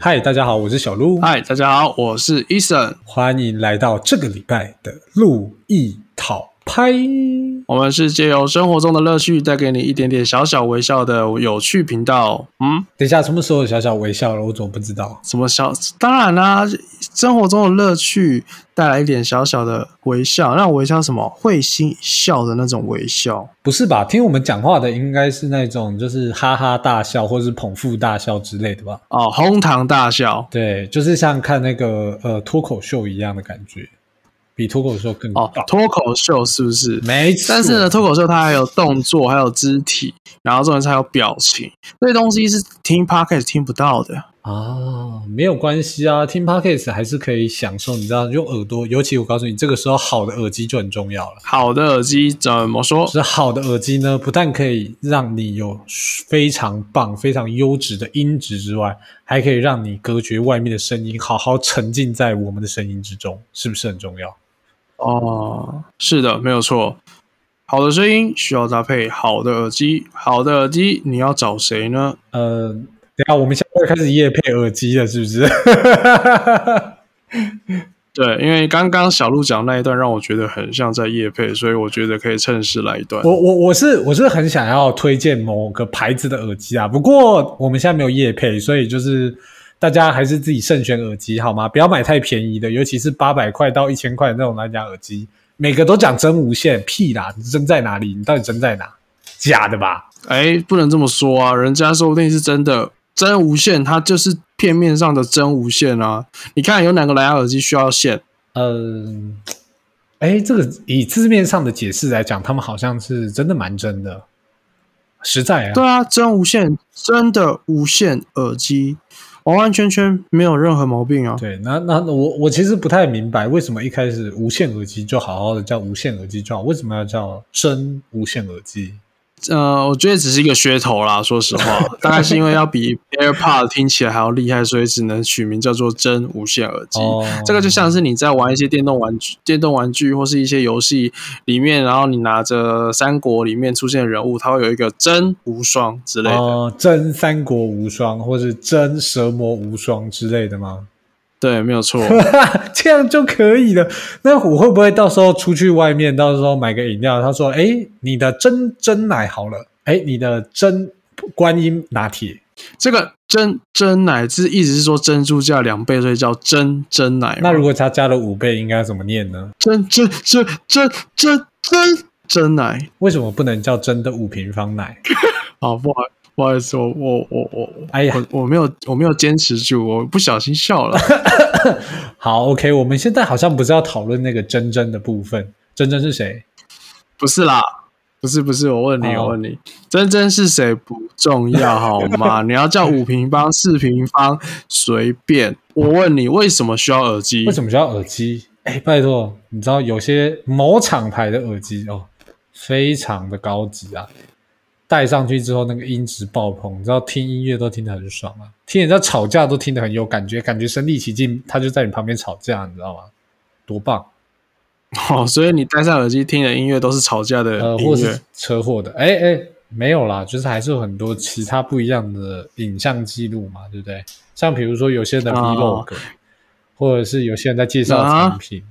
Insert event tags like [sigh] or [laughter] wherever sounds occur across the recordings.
嗨，大家好，我是小鹿。嗨，大家好，我是 Eason，欢迎来到这个礼拜的路易讨拍。我们是借由生活中的乐趣，带给你一点点小小微笑的有趣频道。嗯，等一下，什么时候有小小微笑了？我怎么不知道？什么小？当然啦、生活中的乐趣带来一点小小的微笑，那微笑什么？会心一笑的那种微笑。不是吧？听我们讲话的应该是那种就是哈哈大笑或是捧腹大笑之类的吧？哦，哄堂大笑。对，就是像看那个呃脱口秀一样的感觉，比脱口秀更哦棒，脱口秀是不是？没错。但是呢，脱口秀它还有动作，还有肢体，然后重点是还有表情，这些东西是听 podcast 听不到的。啊，没有关系啊，听 podcast 还是可以享受，你知道，用耳朵，尤其我告诉你，这个时候好的耳机就很重要了。好的耳机怎么说？是好的耳机呢，不但可以让你有非常棒、非常优质的音质之外，还可以让你隔绝外面的声音，好好沉浸在我们的声音之中，是不是很重要？哦，是的，没有错。好的声音需要搭配好的耳机，好的耳机你要找谁呢？呃，等下我们现在开始夜配耳机了，是不是？[laughs] 对，因为刚刚小鹿讲那一段让我觉得很像在夜配，所以我觉得可以趁势来一段。我我我是我是很想要推荐某个牌子的耳机啊，不过我们现在没有夜配，所以就是大家还是自己慎选耳机好吗？不要买太便宜的，尤其是八百块到一千块的那种蓝牙耳机，每个都讲真无线，屁啦！你真在哪里？你到底真在哪？假的吧？哎，不能这么说啊，人家说不定是真的真无线，它就是片面上的真无线啊。你看有哪个蓝牙耳机需要线？嗯，哎，这个以字面上的解释来讲，他们好像是真的蛮真的，实在啊。对啊，真无线，真的无线耳机，完完全全没有任何毛病啊。对，那那我我其实不太明白，为什么一开始无线耳机就好好的叫无线耳机就好，为什么要叫真无线耳机？呃，我觉得只是一个噱头啦，说实话，大概是因为要比 AirPod 听起来还要厉害，所以只能取名叫做真无线耳机。哦这个就像是你在玩一些电动玩具、电动玩具或是一些游戏里面，然后你拿着三国里面出现的人物，它会有一个真无双之类的。哦，真三国无双，或是真蛇魔无双之类的吗？对，没有错。[laughs] 这样就可以了。那我会不会到时候出去外面，到时候买个饮料，他说：“哎，你的真真奶好了，哎，你的真观音拿铁。这个真真奶是意思是说珍珠加两倍，所以叫真真奶。那如果他加了五倍，应该怎么念呢？真真真真真真真奶。为什么不能叫真的五平方奶？[laughs] 好，不好不好意思，我我我我，哎呀我我没有我没有坚持住，我不小心笑了。[laughs] 好，OK，我们现在好像不是要讨论那个真真的部分，真真是谁？不是啦，不是不是，我问你，哦我问你，真真是谁不重要好吗？[laughs] 你要叫五平方、四平方，随便。我问你，为什么需要耳机？为什么需要耳机？哎，拜托，你知道有些某厂牌的耳机哦，非常的高级啊，戴上去之后那个音质爆棚，你知道听音乐都听得很爽啊，听人家吵架都听得很有感觉，感觉身临其境，他就在你旁边吵架，你知道吗？多棒！哦，所以你戴上耳机听的音乐都是吵架的呃，或是音乐。车祸的，哎哎，没有啦，就是还是有很多其他不一样的影像记录嘛，对不对？像比如说有些人的哦 vlog，、或者是有些人在介绍啊产品，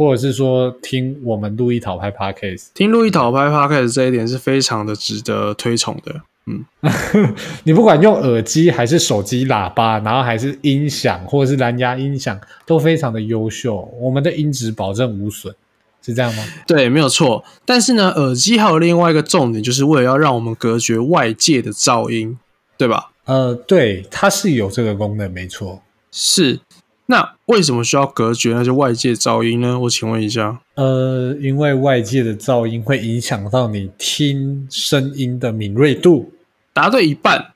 或者是说听我们路易讨拍 podcast，听路易讨拍 podcast 这一点是非常的值得推崇的。嗯，[laughs] 你不管用耳机还是手机喇叭，然后还是音响或者是蓝牙音响，都非常的优秀，我们的音质保证无损，是这样吗？对，没有错。但是呢，耳机还有另外一个重点，就是为了要让我们隔绝外界的噪音，对吧？呃，对，它是有这个功能，没错。是。那为什么需要隔绝那些外界噪音呢？我请问一下。呃，因为外界的噪音会影响到你听声音的敏锐度。答对一半，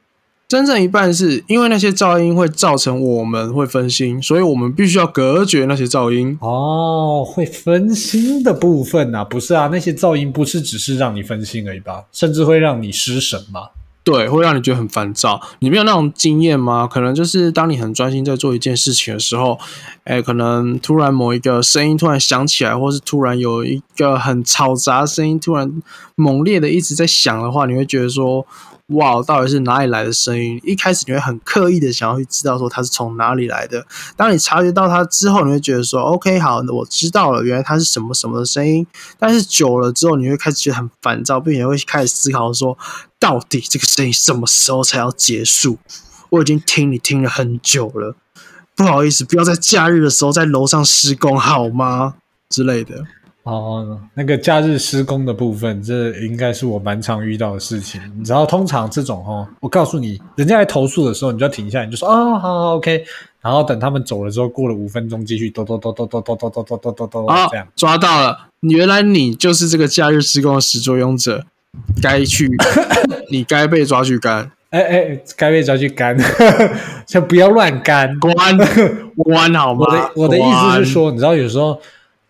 真正一半是因为那些噪音会造成我们会分心，所以我们必须要隔绝那些噪音。哦，会分心的部分啊，不是啊，那些噪音不是只是让你分心而已吧，甚至会让你失神嘛。对，会让你觉得很烦躁。你没有那种经验吗？可能就是当你很专心在做一件事情的时候，哎，可能突然某一个声音突然响起来，或是突然有一个很嘈杂的声音突然猛烈的一直在响的话，你会觉得说，哇，到底是哪里来的声音？一开始你会很刻意的想要去知道说它是从哪里来的。当你察觉到它之后，你会觉得说，OK，好，我知道了，原来它是什么什么的声音。但是久了之后，你会开始觉得很烦躁，并且会开始思考说，到底这个生意什么时候才要结束？我已经听你听了很久了，不好意思，不要在假日的时候在楼上施工好吗？之类的。哦，那个假日施工的部分，这应该是我蛮常遇到的事情。你知道，通常这种哦，我告诉你，人家来投诉的时候，你就要停下来，你就说哦，好好，OK。然后等他们走了之后，过了五分钟，继续哆哆哆哆哆哆哆哆哆哆哆哆这样抓到了。原来你就是这个假日施工的始作俑者，该去，[laughs] 你该被抓去干。哎哎，该被抓去干，[laughs] 就不要乱干，关 [laughs] 关好吗？我的我的意思是说，你知道有时候。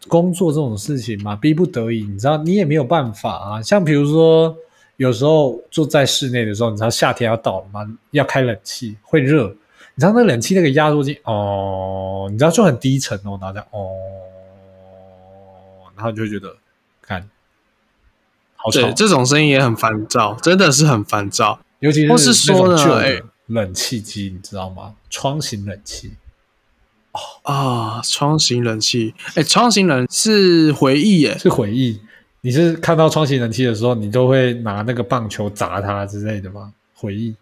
工作这种事情嘛，逼不得已，你知道，你也没有办法啊。像比如说，有时候坐在室内的时候，你知道夏天要到了嘛，要开冷气会热，你知道那冷气那个压缩机哦，你知道就很低沉哦，大家哦，然后就觉得，看，好吵，这种声音也很烦躁，真的是很烦躁，尤其是说种旧的冷气机，你知道吗？窗型冷气。啊，窗型冷气，哎，窗型冷是回忆耶，是回忆。你是看到窗型冷气的时候，你都会拿那个棒球砸它之类的吗？回忆。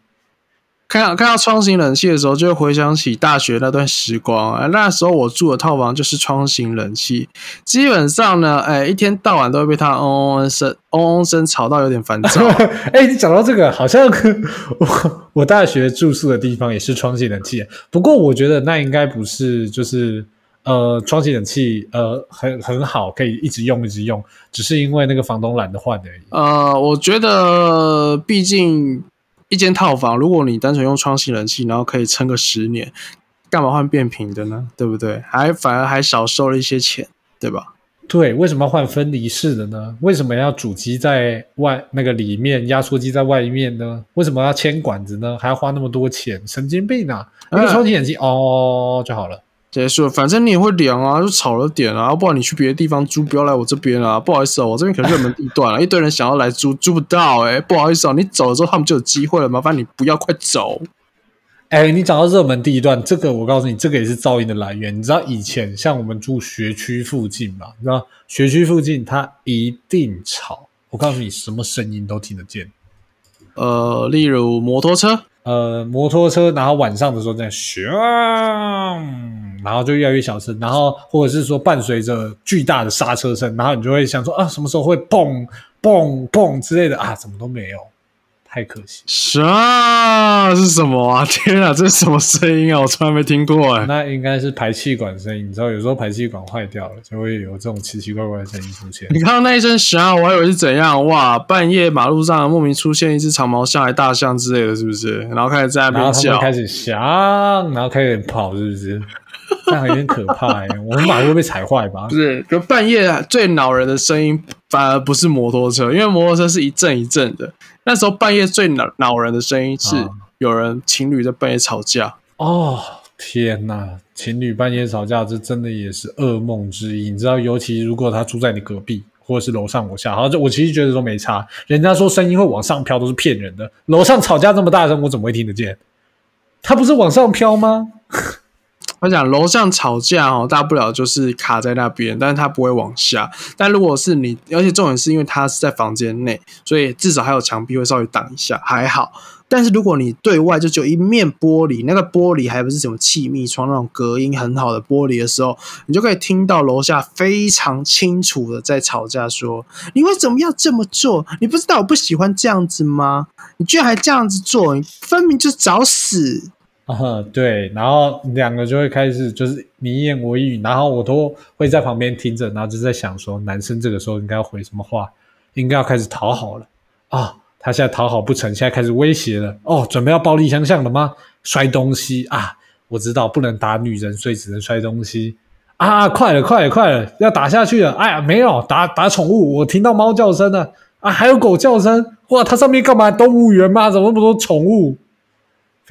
看到看到窗型冷气的时候，就会回想起大学那段时光。哎，那时候我住的套房就是窗型冷气，基本上呢，哎，一天到晚都会被它嗡嗡声、嗡嗡声吵到有点烦躁。[laughs] 哎，你讲到这个，好像 [laughs] 我我大学住宿的地方也是窗型冷气，不过我觉得那应该不是，就是呃，窗型冷气呃很很好，可以一直用一直用，只是因为那个房东懒得换而已。呃，我觉得毕竟。一间套房，如果你单纯用窗型冷气，然后可以撑个十年，干嘛换变频的呢？对不对？还反而还少收了一些钱，对吧？对，为什么要换分离式的呢？为什么要主机在外那个里面，压缩机在外面呢？为什么要牵管子呢？还要花那么多钱？神经病啊！一个窗型冷气哦就好了。结束，反正你也会凉啊，就吵了点啊，不然你去别的地方租，不要来我这边啊。不好意思哦，我这边可是热门地段啊，一堆人想要来租，租不到哎，不好意思哦，你走了之后他们就有机会了，麻烦你不要快走。哎，你讲到热门地段，这个我告诉你，这个也是噪音的来源。你知道以前像我们住学区附近嘛？你知道学区附近它一定吵，我告诉你，什么声音都听得见。呃，例如摩托车。呃，摩托车，然后晚上的时候在咻，然后就越来越小声，然后或者是说伴随着巨大的刹车声，然后你就会想说啊，什么时候会蹦蹦蹦之类的啊，怎么都没有。太可惜，啥是什么啊？[laughs] 天啊，这是什么声音啊？我从来没听过哎。那应该是排气管声音，你知道，有时候排气管坏掉了，就会有这种奇奇怪怪的声音出现。你看到那一声啥？我还以为是怎样哇？半夜马路上莫名出现一只长毛象、还大象之类的，是不是？然后开始在那边叫，开始响，然后开始跑，是不是？[laughs] 这样有点可怕哎。我们马路会被踩坏吧？不是，就半夜最恼人的声音反而不是摩托车，因为摩托车是一阵一阵的。那时候半夜最恼恼人的声音是有人情侣在半夜吵架哦！天哪，情侣半夜吵架，这真的也是噩梦之一。你知道，尤其如果他住在你隔壁，或者是楼上楼下，好，我其实觉得都没差。人家说声音会往上飘，都是骗人的。楼上吵架这么大声，我怎么会听得见？他不是往上飘吗？我讲楼上吵架哦，大不了就是卡在那边，但是它不会往下。但如果是你，而且重点是因为它是在房间内，所以至少还有墙壁会稍微挡一下，还好。但是如果你对外就只有一面玻璃，那个玻璃还不是什么气密窗那种隔音很好的玻璃的时候，你就可以听到楼下非常清楚的在吵架，说你为什么要这么做？你不知道我不喜欢这样子吗？你居然还这样子做，你分明就是找死！[laughs] 对，然后两个就会开始就是你一言我一语，然后我都会在旁边听着，然后就在想说，男生这个时候应该要回什么话，应该要开始讨好了啊，他现在讨好不成，现在开始威胁了，哦，准备要暴力相向了吗？摔东西啊，我知道不能打女人，所以只能摔东西啊，快了，快了，快了，要打下去了，哎呀，没有打打宠物，我听到猫叫声了啊，还有狗叫声，哇，它上面干嘛？动物园吗？怎么那么多宠物？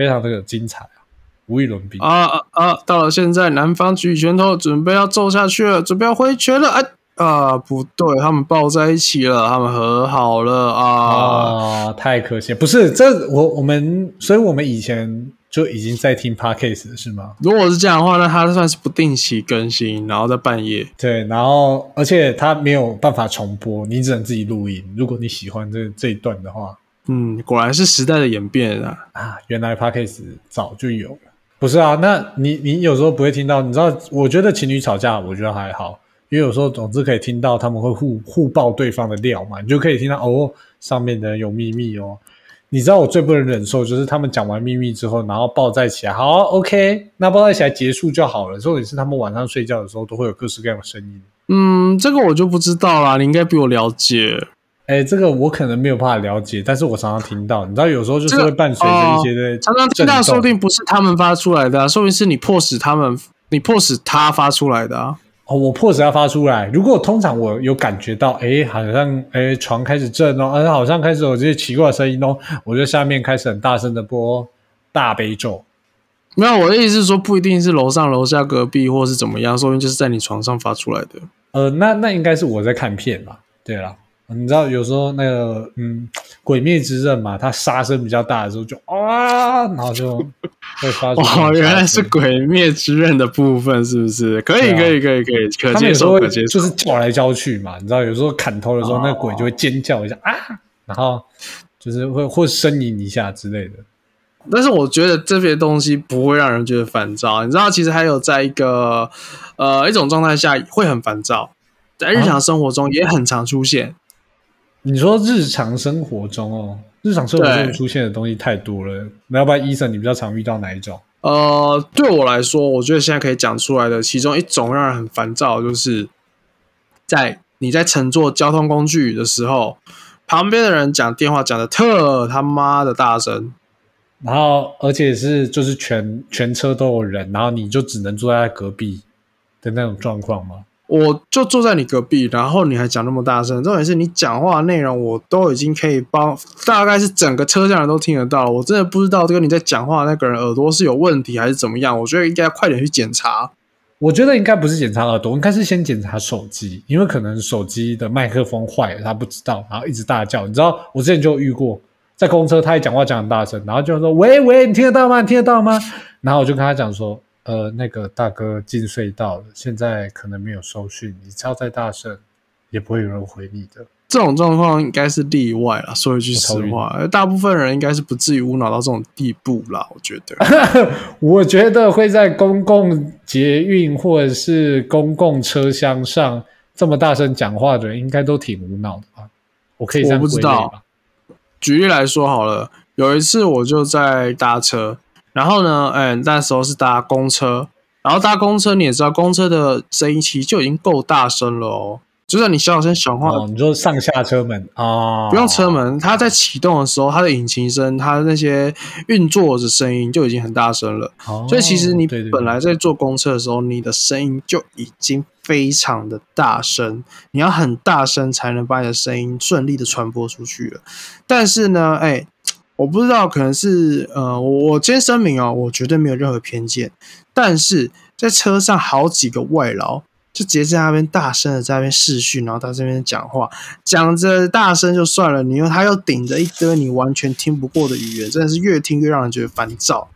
非常的精彩啊，无与伦比啊啊啊！到了现在，男方举拳头，准备要揍下去了，准备要挥拳了，哎，啊，不对，他们抱在一起了，他们和好了啊！啊，太可惜，不是这我我们，所以我们以前就已经在听 podcast 了是吗？如果是这样的话，那他算是不定期更新，然后在半夜。对，然后而且它没有办法重播，你只能自己录音。如果你喜欢这这一段的话，嗯，果然是时代的演变啊！啊，原来 podcast 早就有了。不是啊，那你你有时候不会听到，你知道？我觉得情侣吵架，我觉得还好，因为有时候总之可以听到他们会互互爆对方的料嘛，你就可以听到哦，上面的人有秘密哦。你知道我最不能忍受就是他们讲完秘密之后，然后抱在一起来，好，OK，那抱在一起来结束就好了。重点是他们晚上睡觉的时候都会有各式各样的声音。嗯，这个我就不知道啦，你应该比我了解。哎，这个我可能没有办法了解，但是我常常听到，你知道，有时候就是会伴随着一些的、常常听到，说不定不是他们发出来的、啊，说不定是你迫使他们，你迫使他发出来的啊。哦，我迫使他发出来。如果通常我有感觉到，哎，好像哎床开始震哦，哎，好像开始有这些奇怪的声音哦，我就下面开始很大声的播大悲咒。没有，我的意思是说，不一定是楼上、楼下、隔壁，或是怎么样，说不定就是在你床上发出来的。呃，那那应该是我在看片吧？对了，你知道有时候那个嗯，《鬼灭之刃》嘛，它杀声比较大的时候就啊，然后就会发出哦，原来是《鬼灭之刃》的部分，是不是？可以，啊可以，可以，可以，可他们接受，有时候可接受。就是叫来叫去嘛，你知道，有时候砍头的时候，哦那鬼就会尖叫一下啊，然后就是会或呻吟一下之类的。但是我觉得这些东西不会让人觉得烦躁。你知道，其实还有在一个呃一种状态下会很烦躁，在日常生活中也很常出现。你说日常生活中哦，日常生活中出现的东西太多了，那要不然医生你比较常遇到哪一种？呃，对我来说，我觉得现在可以讲出来的其中一种让人很烦躁，就是在你在乘坐交通工具的时候，旁边的人讲电话讲的特他妈的大声。然后而且是就是全全车都有人，然后你就只能坐在隔壁的那种状况吗？我就坐在你隔壁，然后你还讲那么大声，重点是你讲话内容我都已经可以帮，大概是整个车厢人都听得到。我真的不知道这个你在讲话那个人耳朵是有问题还是怎么样，我觉得应该快点去检查。我觉得应该不是检查耳朵，应该是先检查手机，因为可能手机的麦克风坏了，他不知道，然后一直大叫。你知道，我之前就遇过，在公车他一讲话讲很大声，然后就说：“喂喂，你听得到吗？你听得到吗？”然后我就跟他讲说：“呃，那个大哥进隧道了，现在可能没有收讯，你叫再大声也不会有人回你的。”这种状况应该是例外了，说一句实话，大部分人应该是不至于无脑到这种地步啦。我觉得，[laughs] 我觉得会在公共捷运或者是公共车厢上这么大声讲话的人，应该都挺无脑的吧？我可以这样我不知道吧？举例来说好了，有一次我就在搭车，然后呢，哎，那时候是搭公车，然后搭公车你也知道，公车的声音其实就已经够大声了哦。就算你小小声讲话，哦，你说上下车门哦？不用车门，它在启动的时候，它的引擎声，它的那些运作的声音就已经很大声了。哦，所以其实你本来在坐公车的时候，你的声音就已经非常的大声，你要很大声才能把你的声音顺利的传播出去了。但是呢，哎，我不知道，可能是呃，我我先声明哦，我绝对没有任何偏见，但是在车上好几个外劳。就直接在那边大声的在那边视讯，然后在这边讲话，讲着大声就算了，你又他又顶着一堆你完全听不过的语言，真的是越听越让人觉得烦躁。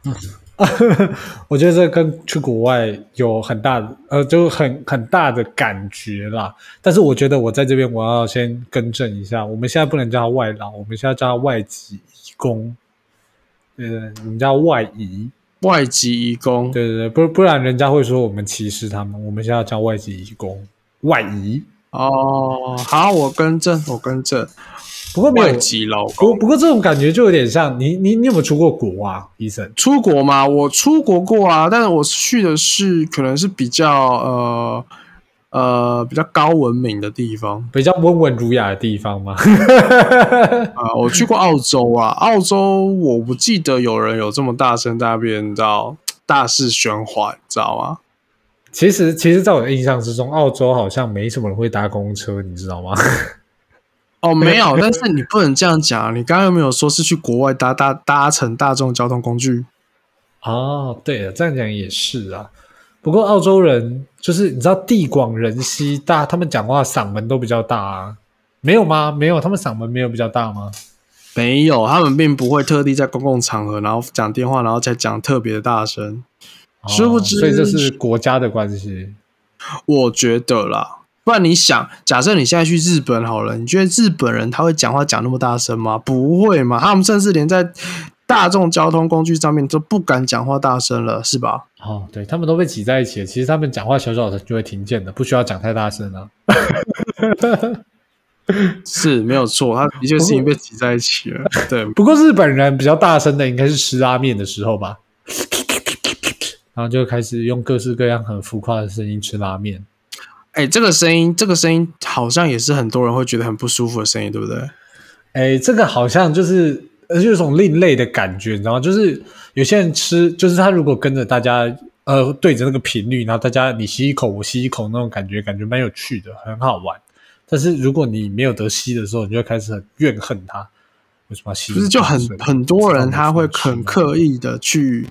[laughs] 我觉得这跟去国外有很大的呃，就很很大的感觉啦。但是我觉得我在这边我要先更正一下，我们现在不能叫他外劳，我们现在叫他外籍工。呃，我们叫外移，外籍移工，对对对，不不然人家会说我们歧视他们。我们现在要叫外籍移工，外移。哦，好，我更正，我更正，不过没有外籍劳不工不过这种感觉就有点像你你你有没有出过国啊，医生？出国吗？我出国过啊，但是我去的是可能是比较呃呃比较高文明的地方比较温文儒雅的地方吗？[laughs] 啊、我去过澳洲啊，澳洲我不记得有人有这么大声大便，你知道大肆喧哗，你知道吗？其实，其实，在我的印象之中，澳洲好像没什么人会搭公车，你知道吗？[laughs] 哦，没有，但是你不能这样讲，你刚刚有没有说是去国外搭搭搭乘大众交通工具？哦，对了，这样讲也是啊。不过澳洲人就是你知道地广人稀，大他们讲话嗓门都比较大啊，没有吗？没有，他们嗓门没有比较大吗？没有，他们并不会特地在公共场合然后讲电话，然后再讲特别的大声。殊不知哦所以这是国家的关系。我觉得啦，不然你想，假设你现在去日本好了，你觉得日本人他会讲话讲那么大声吗？不会嘛，他们甚至连在大众交通工具上面都不敢讲话大声了，是吧？哦，对他们都被挤在一起了，其实他们讲话小小的就会听见的，不需要讲太大声啊。[laughs] 是没有错，他的确是因为被挤在一起了。[laughs] 对，不过日本人比较大声的应该是吃拉面的时候吧，然后就开始用各式各样很浮夸的声音吃拉面。哎、这个声音，这个声音好像也是很多人会觉得很不舒服的声音，对不对？哎，这个好像就是呃，有种另类的感觉，你知道吗？就是有些人吃，就是他如果跟着大家呃对着那个频率，然后大家你吸一口我吸一口那种感觉，感觉蛮有趣的，很好玩。但是如果你没有得吸的时候，你就会开始很怨恨他，为什么要吸？不是就很很多人他会很刻意。意的去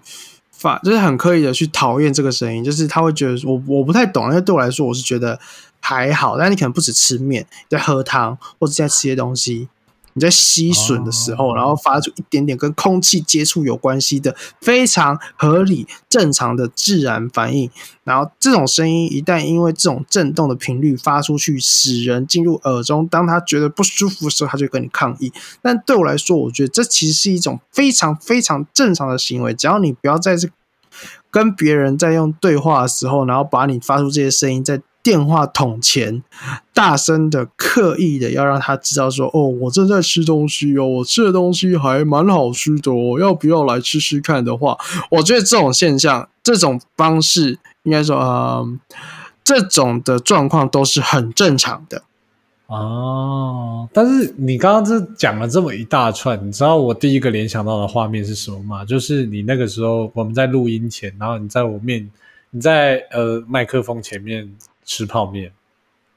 发，就是很刻意的去讨厌这个声音，就是他会觉得我我不太懂，因为对我来说我是觉得还好，但你可能不止吃面，在喝汤或者在吃些东西。你在吸吮的时候，哦然后发出一点点跟空气接触有关系的非常合理、正常的自然反应，然后这种声音一旦因为这种震动的频率发出去，使人进入耳中，当他觉得不舒服的时候，他就跟你抗议。但对我来说，我觉得这其实是一种非常非常正常的行为，只要你不要在这跟别人在用对话的时候，然后把你发出这些声音在电话筒前大声的、刻意的要让他知道说：“哦，我正在吃东西哦，我吃的东西还蛮好吃的哦，要不要来吃吃看？”的话，我觉得这种现象、这种方式，应该说，嗯，这种的状况都是很正常的。哦，但是你刚刚这讲了这么一大串，你知道我第一个联想到的画面是什么吗？就是你那个时候我们在录音前，然后你在我面，你在呃麦克风前面吃泡面。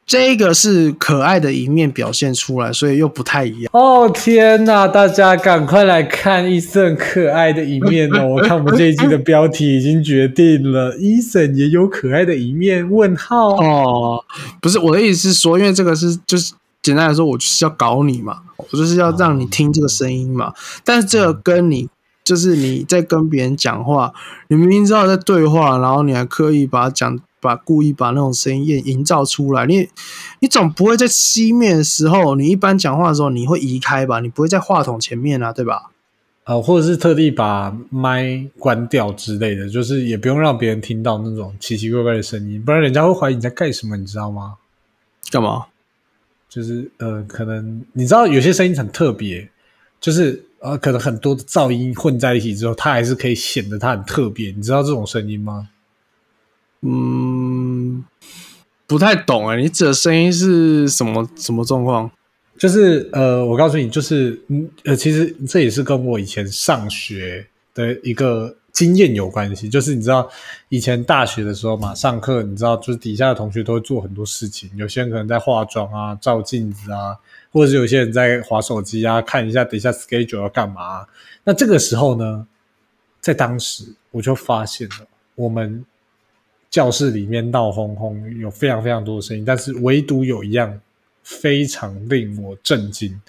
这个是可爱的一面表现出来，所以又不太一样。哦天呐！大家赶快来看伊森可爱的一面哦！[laughs] 我看我们这一季的标题已经决定了，伊森也有可爱的一面？问号哦，不是我的意思是说，因为这个是就是简单来说，我就是要搞你嘛，我就是要让你听这个声音嘛。但是这个跟你就是你在跟别人讲话，你明明知道在对话，然后你还刻意把它讲。把故意把那种声音营造出来，你你总不会在熄灭的时候，你一般讲话的时候你会移开吧？你不会在话筒前面啊，对吧？呃，或者是特地把麦关掉之类的，就是也不用让别人听到那种奇奇怪怪的声音，不然人家会怀疑你在干什么，你知道吗？干嘛？就是呃，可能你知道有些声音很特别，就是呃，可能很多的噪音混在一起之后，它还是可以显得它很特别。你知道这种声音吗？嗯，不太懂哎、你指的声音是什么什么状况？就是呃，我告诉你，就是嗯呃，其实这也是跟我以前上学的一个经验有关系。就是你知道以前大学的时候嘛，上课你知道，就是底下的同学都会做很多事情，有些人可能在化妆啊、照镜子啊，或者是有些人在划手机啊，看一下等一下 schedule 要干嘛。那这个时候呢，在当时我就发现了我们。教室里面闹哄哄，有非常非常多的声音，但是唯独有一样非常令我震惊，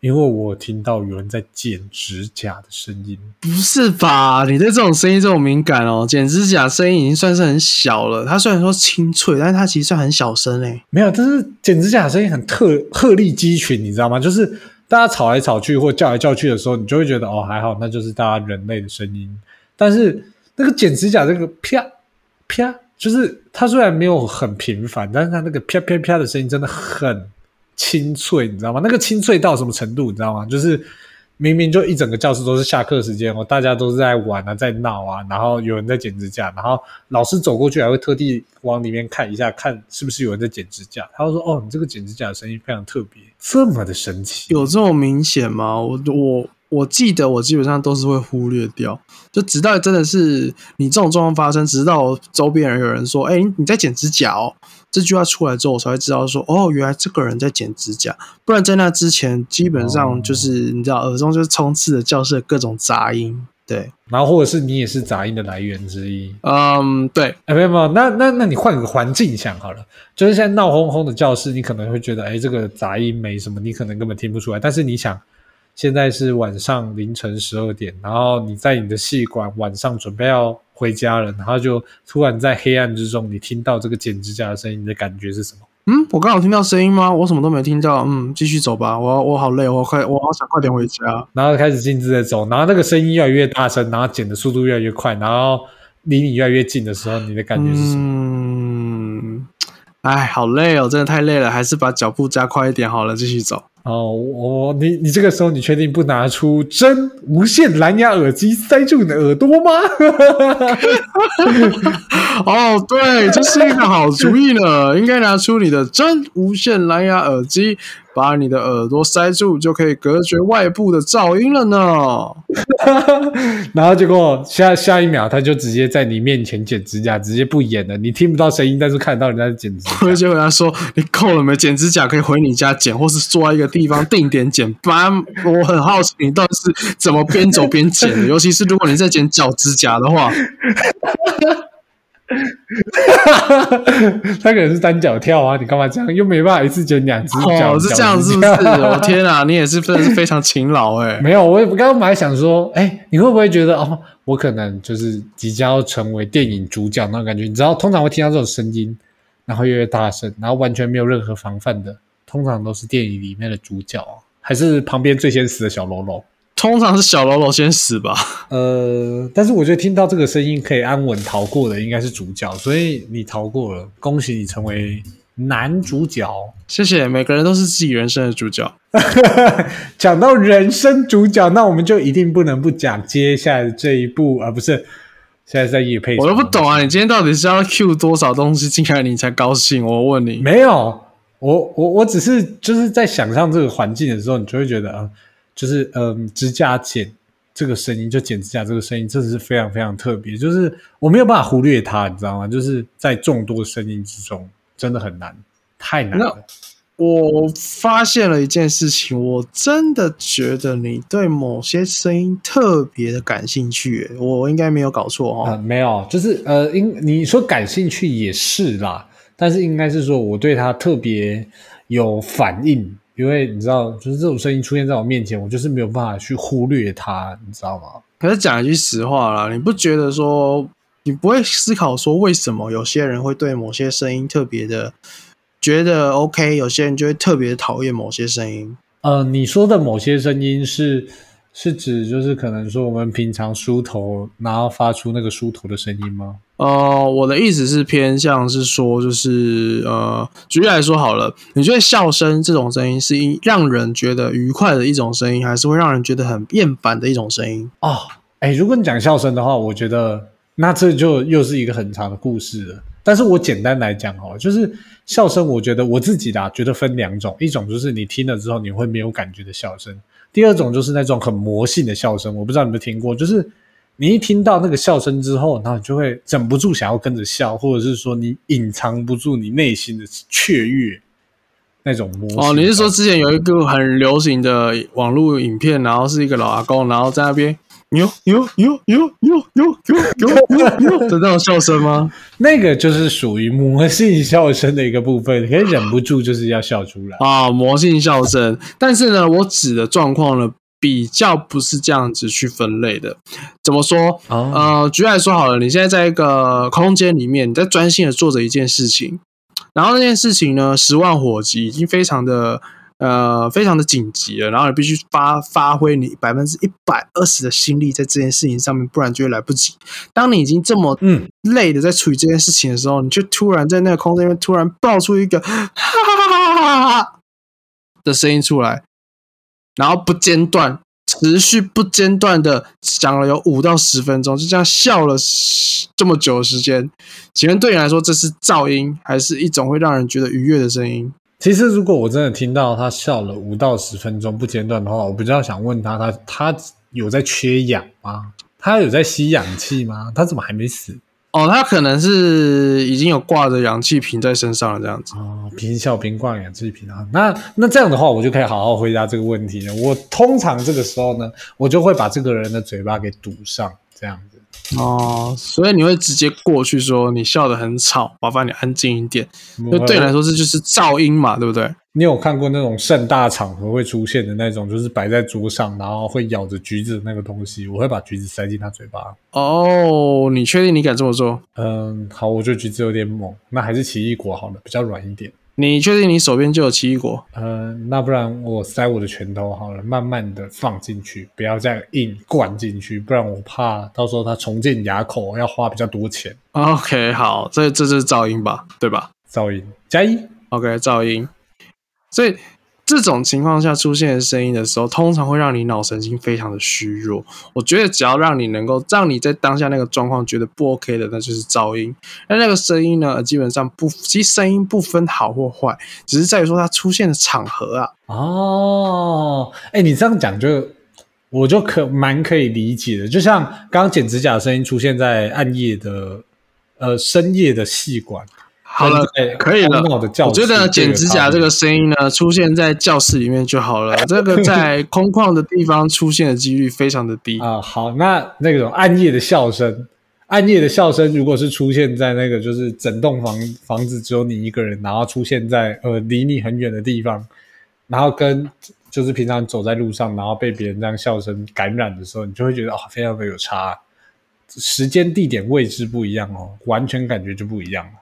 因为我听到有人在剪指甲的声音。不是吧？你对这种声音这么敏感哦？剪指甲声音已经算是很小了，它虽然说清脆，但是它其实算很小声欸诶。没有，但是剪指甲声音很特鹤立鸡群，你知道吗？就是大家吵来吵去或叫来叫去的时候，你就会觉得哦还好，那就是大家人类的声音。但是那个剪指甲这个啪啪，就是它虽然没有很频繁，但是它那个啪啪啪的声音真的很清脆，你知道吗？那个清脆到什么程度，你知道吗？就是明明就一整个教室都是下课时间哦，大家都是在玩啊，在闹啊，然后有人在剪指甲，然后老师走过去还会特地往里面看一下，看是不是有人在剪指甲。他会说：“哦，你这个剪指甲的声音非常特别，这么的神奇。”有这么明显吗？我我我记得我基本上都是会忽略掉，就直到真的是你这种状况发生，直到周边人有人说：“哎、你在剪指甲哦。”这句话出来之后，我才会知道说：“哦，原来这个人在剪指甲。”不然在那之前，基本上就是、你知道，耳中就是充斥着教室的各种杂音。对，然后或者是你也是杂音的来源之一。嗯，对，哎，没有没有，那那那你换个环境想好了，就是现在闹哄哄的教室，你可能会觉得，哎，这个杂音没什么，你可能根本听不出来。但是你想，现在是晚上凌晨十二点，然后你在你的戏馆晚上准备要回家了，然后就突然在黑暗之中，你听到这个剪指甲的声音，你的感觉是什么？嗯，我刚好听到声音吗？我什么都没听到。嗯，继续走吧。我我好累，我快，我好想快点回家。然后开始径直的走，然后那个声音越来越大声，然后剪的速度越来越快，然后离你越来越近的时候，你的感觉是什么？嗯，哎，好累哦，真的太累了，还是把脚步加快一点好了，继续走。哦，我你你这个时候你确定不拿出真无线蓝牙耳机塞住你的耳朵吗？[laughs] 哦，对，这是一个好主意呢，应该拿出你的真无线蓝牙耳机。把你的耳朵塞住，就可以隔绝外部的噪音了呢。[laughs] 然后结果下下一秒，他就直接在你面前剪指甲，直接不演了。你听不到声音，但是看到人家在剪指甲。就跟他说：“你够了没？剪指甲可以回你家剪，或是坐在一个地方定点剪。”然，我很好奇你到底是怎么边走边剪的，[laughs] 尤其是如果你在剪脚指甲的话。[laughs] 他可能是单脚跳啊，你干嘛这样？又没办法一次剪两只脚，是这样是不是？我天啊，你也是真的是非常勤劳哎。[laughs] 没有，我我刚刚本来想说，哎，你会不会觉得哦，我可能就是即将要成为电影主角那种感觉？你知道，通常会听到这种声音，然后越来越大声，然后完全没有任何防范的，通常都是电影里面的主角，还是旁边最先死的小喽啰？通常是小喽啰先死吧。呃，但是我觉得听到这个声音可以安稳逃过的，应该是主角，所以你逃过了，恭喜你成为男主角。谢谢，每个人都是自己人生的主角。[laughs] 讲到人生主角，那我们就一定不能不讲接下来的这一步，而不是现在在夜配。我都不懂啊，你今天到底是要 Q 多少东西进来你才高兴？我问你，没有，我我我只是就是在想象这个环境的时候，你就会觉得啊。就是嗯，指甲剪这个声音，就剪指甲这个声音，真的是非常非常特别。就是我没有办法忽略它，你知道吗？就是在众多声音之中，真的很难，太难了。我发现了一件事情，我真的觉得你对某些声音特别的感兴趣。我应该没有搞错哈？没有，就是呃，应你说感兴趣也是啦，但是应该是说我对它特别有反应。因为你知道，就是这种声音出现在我面前，我就是没有办法去忽略它，你知道吗？可是讲一句实话啦，你不觉得说，你不会思考说，为什么有些人会对某些声音特别的觉得 OK，有些人就会特别讨厌某些声音？呃，你说的某些声音是？是指就是可能说我们平常梳头，然后发出那个梳头的声音吗？呃，我的意思是偏向是说，就是呃，举例来说好了，你觉得笑声这种声音是让人觉得愉快的一种声音，还是会让人觉得很厌烦的一种声音？哦，哎，如果你讲笑声的话，我觉得那这就又是一个很长的故事了。但是我简单来讲哦，就是笑声，我觉得我自己的觉得分两种，一种就是你听了之后你会没有感觉的笑声。第二种就是那种很魔性的笑声，我不知道你有没有听过，就是你一听到那个笑声之后，然后你就会忍不住想要跟着笑，或者是说你隐藏不住你内心的雀跃那种魔。哦，你是说之前有一个很流行的网络影片，然后是一个老阿公，然后在那边。有有有有有有有有有的那种笑声吗？那个就是属于魔性笑声的一个部分，可以忍不住就是要笑出来啊！魔性笑声，但是呢，我指的状况呢，比较不是这样子去分类的。怎么说？呃，举例来说好了，你现在在一个空间里面，你在专心的做着一件事情，然后那件事情呢，十万火急，已经非常的。呃，非常的紧急了，然后你必须发发挥你百分之一百二十的心力在这件事情上面，不然就会来不及。当你已经这么嗯累的在处理这件事情的时候，你却突然在那个空间里面突然爆出一个哈哈哈哈哈的声音出来，然后不间断、持续不间断的讲了有五到十分钟，就这样笑了这么久的时间。请问对你来说，这是噪音，还是一种会让人觉得愉悦的声音？其实，如果我真的听到他笑了五到十分钟不间断的话，我比较想问他，他他有在缺氧吗？他有在吸氧气吗？他怎么还没死？哦，他可能是已经有挂着氧气瓶在身上了，这样子。哦，瓶小瓶挂氧气瓶啊，那那这样的话，我就可以好好回答这个问题了。我通常这个时候呢，我就会把这个人的嘴巴给堵上，这样子。哦，所以你会直接过去说你笑得很吵，麻烦你安静一点。因就对你来说，这就是噪音嘛，对不对？你有看过那种盛大场合会出现的那种，就是摆在桌上，然后会咬着橘子的那个东西，我会把橘子塞进他嘴巴。哦，你确定你敢这么做？嗯，好，我觉得橘子有点猛，那还是奇异果好了，比较软一点。你确定你手边就有奇异果？嗯，那不然我塞我的拳头好了，慢慢的放进去，不要再硬灌进去，不然我怕到时候它重建牙口要花比较多钱。OK，好，这这是噪音吧，对吧噪音加一，？OK，噪音。所以这种情况下出现的声音的时候，通常会让你脑神经非常的虚弱。我觉得只要让你能够让你在当下那个状况觉得不 OK 的，那就是噪音。那那个声音呢，基本上不，其实声音不分好或坏，只是在于说它出现的场合啊。哦，哎，你这样讲就我就可蛮可以理解的，就像刚刚剪指甲的声音出现在暗夜的呃深夜的戏馆。好了可以了我觉得剪指甲这个声音呢，出现在教室里面就好了。[laughs] 这个在空旷的地方出现的几率非常的低。啊、好，那那种暗夜的笑声，暗夜的笑声，如果是出现在那个就是整栋房房子只有你一个人，然后出现在呃离你很远的地方，然后跟就是平常走在路上，然后被别人这样笑声感染的时候，你就会觉得哦，非常的有差，时间、地点、位置不一样哦，完全感觉就不一样了。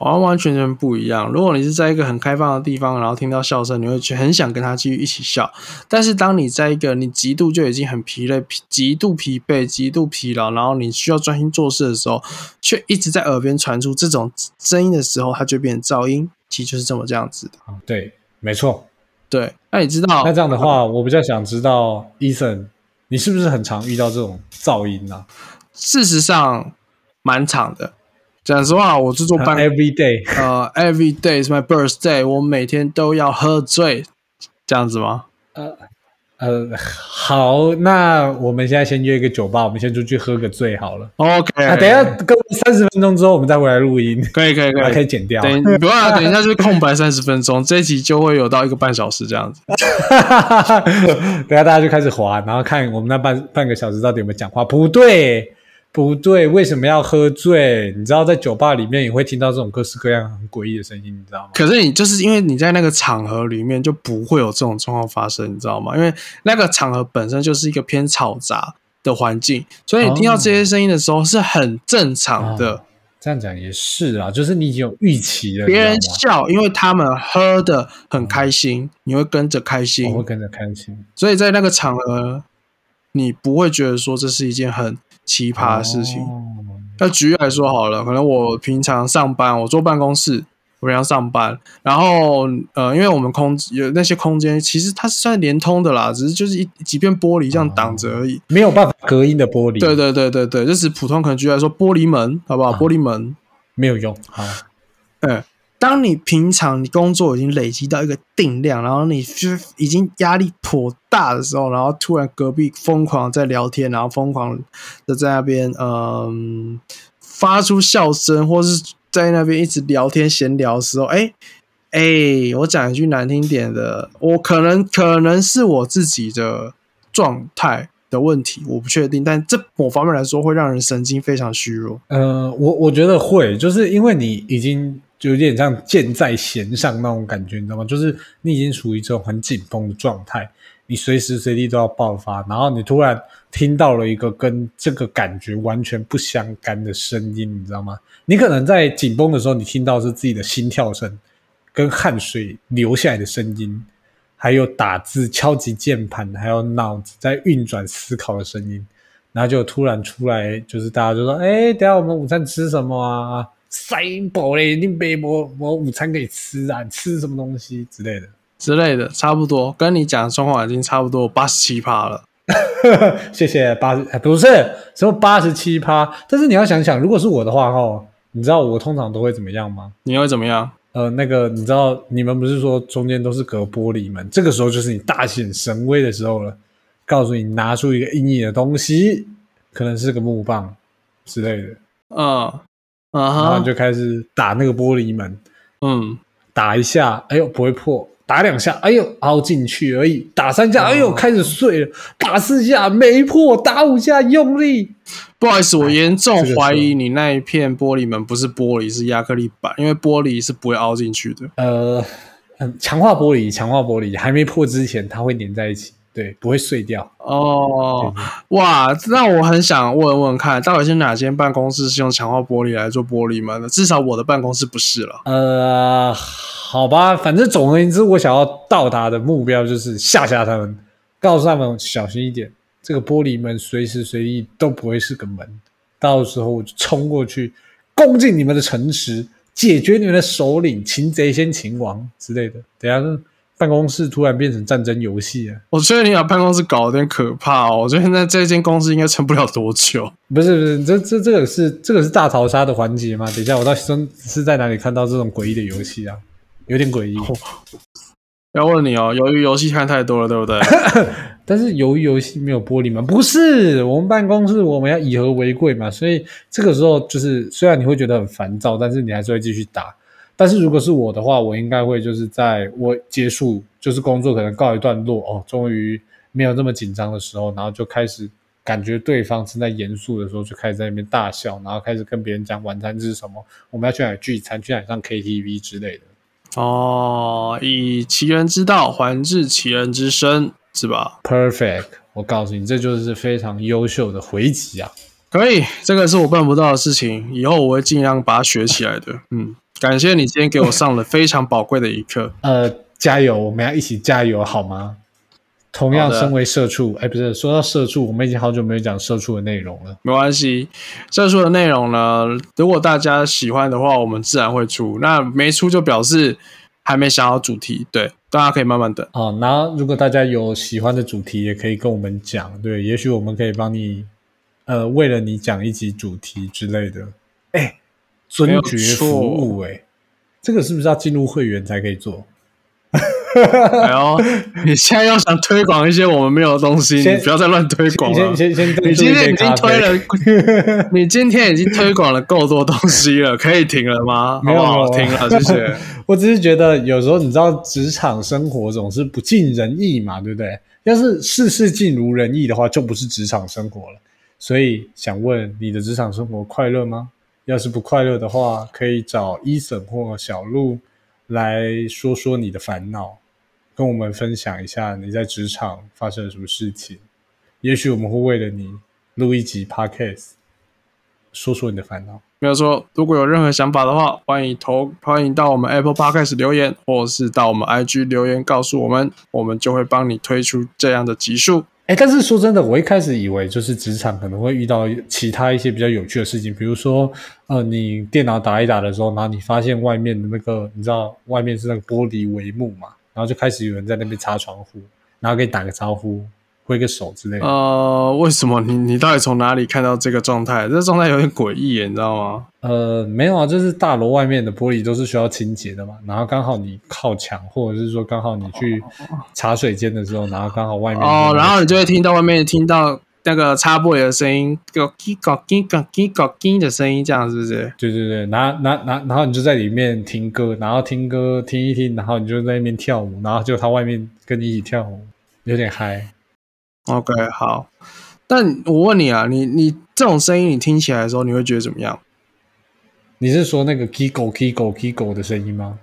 完完全全不一样。如果你是在一个很开放的地方，然后听到笑声，你会去很想跟他继续一起笑。但是当你在一个你极度就已经很疲累、极度疲惫、极度疲劳，然后你需要专心做事的时候，却一直在耳边传出这种声音的时候，它就变成噪音。其实就是这么这样子的。啊，对，没错。对，那你知道那这样的话，我比较想知道，Ethan，你是不是很常遇到这种噪音呢、事实上蛮长的。讲实话，我是做啊、办？Every day。呃，every day is my birthday，我每天都要喝醉，这样子吗？呃呃，好，那我们现在先约一个酒吧，我们先出去喝个醉好了。OK，啊，等一下，各位三十分钟之后我们再回来录音，可以可以可以可以剪掉。等不要啊，等一下就是空白三十分钟，这一集就会有到一个半小时这样子。[laughs] 等一下大家就开始滑，然后看我们那半半个小时到底有没有讲话。不对，不对，为什么要喝醉？你知道，在酒吧里面也会听到这种各式各样很诡异的声音，你知道吗？可是你就是因为你在那个场合里面就不会有这种状况发生，你知道吗？因为那个场合本身就是一个偏嘈杂的环境，所以你听到这些声音的时候是很正常的。哦这样讲也是啊，就是你已经有预期了，别人笑，因为他们喝的很开心，你会跟着开心我，会跟着开心。所以在那个场合，你不会觉得说这是一件很奇葩的事情。哦那举例来说好了，可能我平常上班，我坐办公室，我平常上班，然后呃，因为我们空有那些空间，其实它是算连通的啦，只是就是一几片玻璃这样挡着而已。没有办法隔音的玻璃，对对对对对，就是普通可能举例来说玻璃门，好不好？啊玻璃门，没有用。好，嗯，当你平常你工作已经累积到一个定量，然后你已经压力颇大的时候，然后突然隔壁疯狂在聊天，然后疯狂的在那边嗯发出笑声，或是在那边一直聊天闲聊的时候，哎哎，我讲一句难听点的，我可能可能是我自己的状态的问题，我不确定，但这某方面来说会让人神经非常虚弱。呃，我我觉得会，就是因为你已经就有点像箭在弦上那种感觉，你知道吗？就是你已经处于这种很紧绷的状态，你随时随地都要爆发，然后你突然听到了一个跟这个感觉完全不相干的声音，你知道吗？你可能在紧绷的时候，你听到是自己的心跳声跟汗水流下来的声音，还有打字、敲击键盘，还有脑子在运转思考的声音。然后就突然出来，就是大家就说：“哎，等下我们午餐吃什么啊？塞饱嘞，你没我我午餐可以吃啊，你吃什么东西之类的。之类的，差不多跟你讲的状况已经差不多八十七趴了。[laughs] ”谢谢八十，哎不是什么八十七趴，但是你要想想，如果是我的话哦，你知道我通常都会怎么样吗？你会怎么样？呃，那个你知道你们不是说中间都是隔玻璃门，这个时候就是你大显神威的时候了。告诉你拿出一个硬硬的东西，可能是个木棒之类的。嗯，啊然后就开始打那个玻璃门，嗯，打一下，哎呦不会破，打两下，哎呦凹进去而已，打三下，哎呦哦。开始碎了，打四下没破，打五下用力，不好意思，我严重怀疑你那一片玻璃门不是玻璃，是亚克力板，因为玻璃是不会凹进去的。呃，嗯，强化玻璃，强化玻璃还没破之前，它会粘在一起，对，不会碎掉。哦，哇，那我很想问问看，到底是哪间办公室是用强化玻璃来做玻璃门的？至少我的办公室不是了。呃，好吧，反正总而言之，我想要到达的目标就是吓吓他们，告诉他们小心一点，这个玻璃门随时随地都不会是个门，到时候我就冲过去攻进你们的城池，解决你们的首领，擒贼先擒王之类的。等一下办公室突然变成战争游戏啊！我觉得你把办公室搞得有点可怕哦。我觉得现在这间公司应该撑不了多久。不是不是，这这这个是这个是大逃杀的环节吗？等一下，我到底是是在哪里看到这种诡异的游戏啊？有点诡异。要问你哦，由于游戏看太多了，对不对？[laughs] 但是由于游戏没有玻璃门，不是我们办公室我们要以和为贵嘛，所以这个时候就是虽然你会觉得很烦躁，但是你还是会继续打。但是如果是我的话，我应该会就是在我结束就是工作可能告一段落哦，终于没有这么紧张的时候，然后就开始感觉对方正在严肃的时候，就开始在那边大笑，然后开始跟别人讲晚餐是什么，我们要去哪里聚餐，去哪里上 KTV 之类的。哦，以其人之道还治其人之身，是吧？Perfect，我告诉你，这就是非常优秀的回击啊！可以，这个是我办不到的事情，以后我会尽量把它学起来的。嗯，感谢你今天给我上了非常宝贵的一课。[laughs] 呃，加油，我们要一起加油，好吗？同样，身为社畜，哎，不是说到社畜，我们已经好久没有讲社畜的内容了。没关系，社畜的内容呢，如果大家喜欢的话，我们自然会出。那没出就表示还没想好主题，对，大家可以慢慢等。哦，然后如果大家有喜欢的主题，也可以跟我们讲，对，也许我们可以帮你，呃，为了你讲一集主题之类的。哎，没尊爵服务，哎，这个是不是要进入会员才可以做？哎呦，[laughs] 你现在要想推广一些我们没有的东西，先你不要再乱推广了先。先先，你今天已经推了。了，你今天已经推广了够多东西了，可以停了吗？没有停了，谢谢。[laughs] 我只是觉得有时候你知道，职场生活总是不尽人意嘛，对不对？要是事事尽如人意的话，就不是职场生活了。所以想问你的职场生活快乐吗？要是不快乐的话，可以找伊森或小鹿来说说你的烦恼，跟我们分享一下你在职场发生了什么事情。也许我们会为了你录一集 podcast，说说你的烦恼。没有错，如果有任何想法的话，欢迎投，欢迎到我们 Apple Podcast 留言，或是到我们 IG 留言告诉我们，我们就会帮你推出这样的集数。哎，但是说真的，我一开始以为就是职场可能会遇到其他一些比较有趣的事情，比如说，呃，你电脑打一打的时候，然后你发现外面的那个，你知道外面是那个玻璃帷幕嘛，然后就开始有人在那边擦窗户，然后给你打个招呼，挥个手之类的。呃，为什么你你到底从哪里看到这个状态？这状态有点诡异，你知道吗？呃，没有啊，就是大楼外面的玻璃都是需要清洁的嘛，然后刚好你靠墙，或者是说刚好你去茶水间的时候，然后刚好外面哦，然后你就会听到外面听到那个擦玻璃的声音，咯叽咯叽咯叽咯叽的声音，这样是不是？对对对，然后然后然后然后你就在里面听歌，然后听歌听一听，然后你就在那边跳舞，然后就他外面跟你一起跳舞，有点嗨。OK，好。但我问你啊，你你这种声音你听起来的时候，你会觉得怎么样？你是说那个 Kigo Kigo Kigo 的声音吗？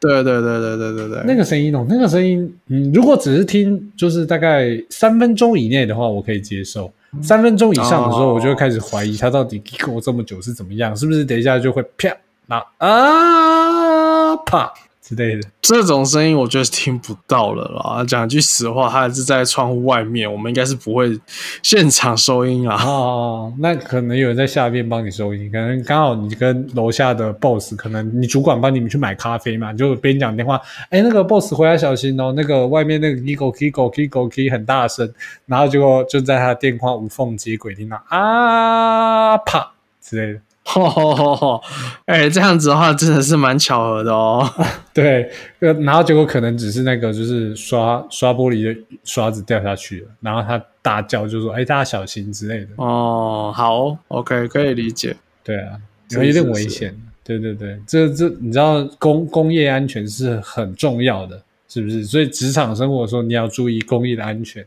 对对对对对对对，那个声音哦，那个声音，嗯，如果只是听，就是大概三分钟以内的话，我可以接受。三分钟以上的时候，哦我就会开始怀疑他到底 Kigo 这么久是怎么样，是不是等一下就会啪，然后啊啪之类的。这种声音我觉得是听不到了啦。讲句实话，他还是在窗户外面，我们应该是不会现场收音啊。哦，那可能有人在下面帮你收音，可能刚好你跟楼下的 boss，可能你主管帮你们去买咖啡嘛，你就边讲电话，哎，那个 boss 回来小心哦，那个外面那个 kigo kigo kigo k 很大声，然后结果就在他的电话无缝接轨听到啊啪之类的，吼吼吼吼！哎，这样子的话真的是蛮巧合的哦。[laughs] 对，呃，然后结果可能只是那个就是刷刷玻璃的刷子掉下去了，然后他大叫就说，哎，大家小心之类的，哦，好，OK，可以理解。对啊，有点是是危险。对对对，这这你知道工工业安全是很重要的，是不是？所以职场生活的时候你要注意工业的安全。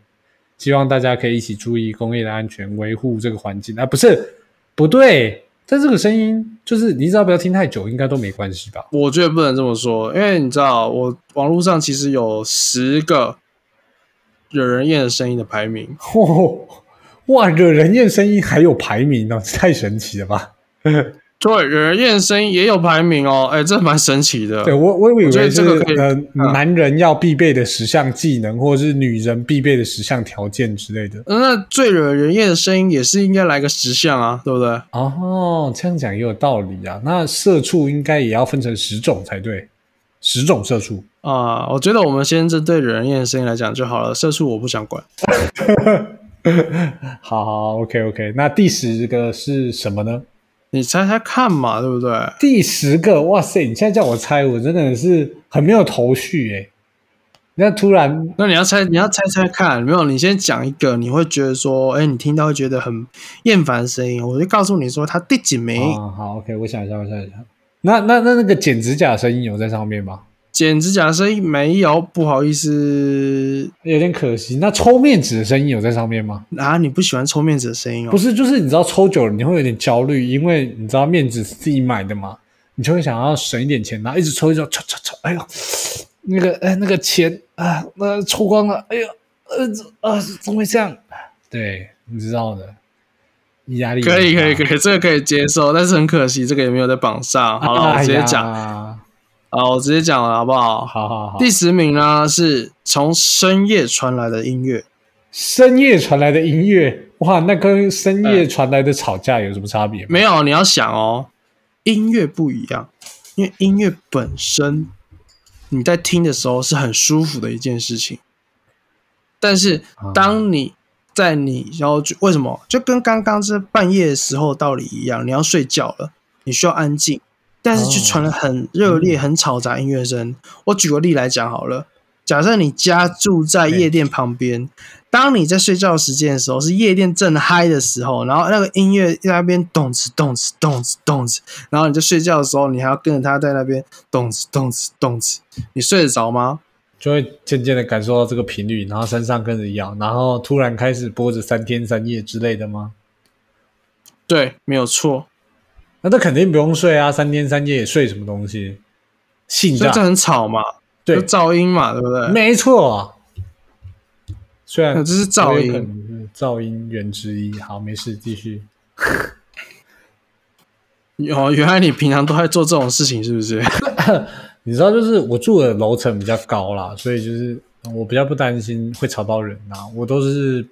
希望大家可以一起注意工业的安全，维护这个环境。啊，不是不对，但这个声音就是你只要不要听太久，应该都没关系吧？我觉得不能这么说，因为你知道，我网络上其实有十个惹人厌的声音的排名。哦，哇，惹人厌声音还有排名呢、太神奇了吧？对，惹人厌的声音也有排名哦，哎，这蛮神奇的。对我，我以为是呃，嗯男人要必备的十项技能，或者是女人必备的十项条件之类的。那最惹人厌的声音也是应该来个十项啊，对不对？哦，这样讲也有道理啊。那社畜应该也要分成十种才对，十种社畜。啊，我觉得我们先针对惹人厌的声音来讲就好了，社畜我不想管。[laughs] 好好，OK OK。那第十个是什么呢？你猜猜看嘛，对不对？第十个，哇塞！你现在叫我猜，我真的是很没有头绪诶。那突然那你要猜，你要猜猜看，没有？你先讲一个，你会觉得说，哎，你听到会觉得很厌烦的声音，我就告诉你说它第几名。啊，好，OK，我想一下，我想一下。那那那那个剪指甲的声音有在上面吗？剪指甲的声音没有，不好意思有点可惜。那抽面纸的声音有在上面吗？啊，你不喜欢抽面纸的声音哦？不是，就是你知道抽久了你会有点焦虑，因为你知道面纸是自己买的嘛，你就会想要省一点钱，然后一直抽一抽，抽抽抽，哎呦，那个哎那个钱啊，那抽光了，哎呦，呃这啊怎么会这样？对，你知道的，压力可以可以可以，以，这个可以接受，但是很可惜，这个也没有在榜上。好了，我直接讲讲，啊，我直接讲了，好不好？好好好。第十名呢是从深夜传来的音乐，深夜传来的音乐，哇，那跟深夜传来的吵架有什么差别吗？没有，你要想哦，音乐不一样，因为音乐本身你在听的时候是很舒服的一件事情，但是啊当你在你要去为什么就跟刚刚这半夜的时候道理一样，你要睡觉了，你需要安静，但是却传了很热烈、很吵杂音乐声。我举个例来讲好了，假设你家住在夜店旁边，当你在睡觉时间的时候，是夜店正嗨的时候，然后那个音乐在那边动次动次动次动次，然后你在睡觉的时候，你还要跟着他在那边动次动次动次，你睡得着吗？就会渐渐的感受到这个频率，然后身上跟着摇，然后突然开始播着三天三夜之类的吗？对，没有错，那这肯定不用睡啊，三天三夜睡什么东西？性炸，所以这很吵嘛，对，噪音嘛，对不对？没错啊。虽然这是噪音噪音源之一。好，没事，继续。[laughs] 哦，原来你平常都在做这种事情，是不是？[laughs] 你知道，就是我住的楼层比较高啦，所以就是我比较不担心会吵到人啊，我都是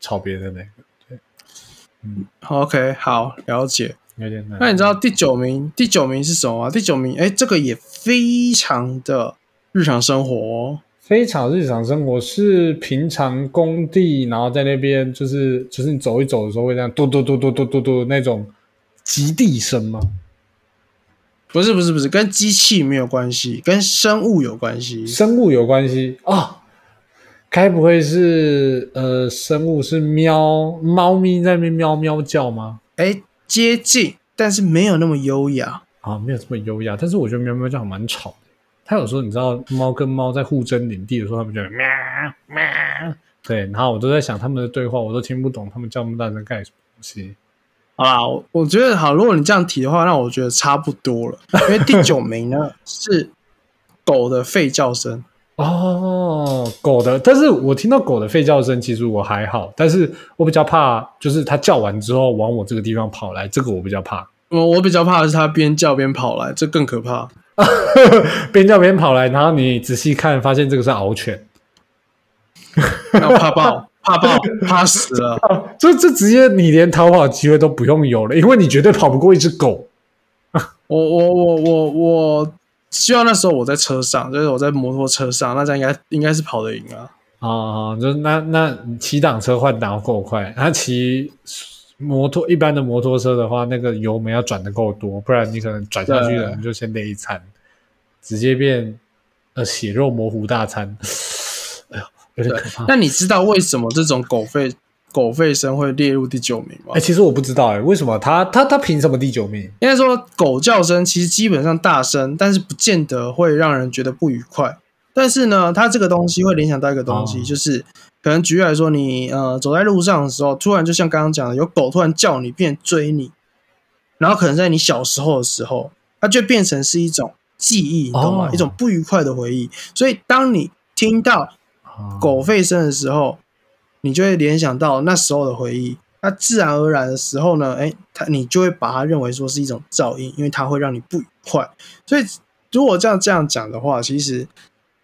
吵别的那个，对，嗯 OK，好，了解。有点难。那你知道第九名？第九名是什么吗？第九名，哎，这个也非常的日常生活哦。非常日常生活是平常工地，然后在那边就是就是你走一走的时候会这样嘟嘟嘟嘟嘟嘟嘟那种极地声吗？不是不是不是，跟机器没有关系，跟生物有关系。生物有关系啊？该不会是呃生物是喵猫咪在那边喵喵叫吗？哎，接近，但是没有那么优雅。啊，没有这么优雅，但是我觉得喵喵叫还蛮吵的。它有时候你知道，猫跟猫在互争领地的时候，它们就会喵喵，对，然后我都在想他们的对话，我都听不懂他们叫那么大声干什么东西。好啦，我我觉得好，如果你这样提的话，那我觉得差不多了。因为第九名呢是狗的吠叫声。哦，狗的，但是我听到狗的吠叫声，其实我还好，但是我比较怕，就是它叫完之后往我这个地方跑来，这个我比较怕。我我比较怕的是它边叫边跑来，这更可怕。[laughs] 边叫边跑来，然后你仔细看，发现这个是獒犬，要怕爆，怕爆，[laughs] 怕死了。这这直接你连逃跑机会都不用有了，因为你绝对跑不过一只狗。我我我我我希望那时候我在车上，就是我在摩托车上，那这样应该应该是跑得赢啊。啊，就那那你骑挡车换挡够快，他骑摩托一般的摩托车的话，那个油门要转的够多，不然你可能转下去了，你就先累一餐，直接变呃血肉模糊大餐，[laughs] 哎呦，有点可怕。那你知道为什么这种狗吠狗吠声会列入第九名吗哎、？其实我不知道哎、为什么他他他凭什么第九名？应该说狗叫声其实基本上大声，但是不见得会让人觉得不愉快。但是呢，它这个东西会联想到一个东西，哦就是可能举例来说，你呃走在路上的时候，突然就像刚刚讲的，有狗突然叫你，变追你，然后可能在你小时候的时候，它就变成是一种记忆，你懂吗？哦一种不愉快的回忆。所以当你听到啊狗吠声的时候，你就会联想到那时候的回忆。那自然而然的时候呢，哎，他你就会把它认为说是一种噪音，因为它会让你不愉快。所以如果这样这样讲的话，其实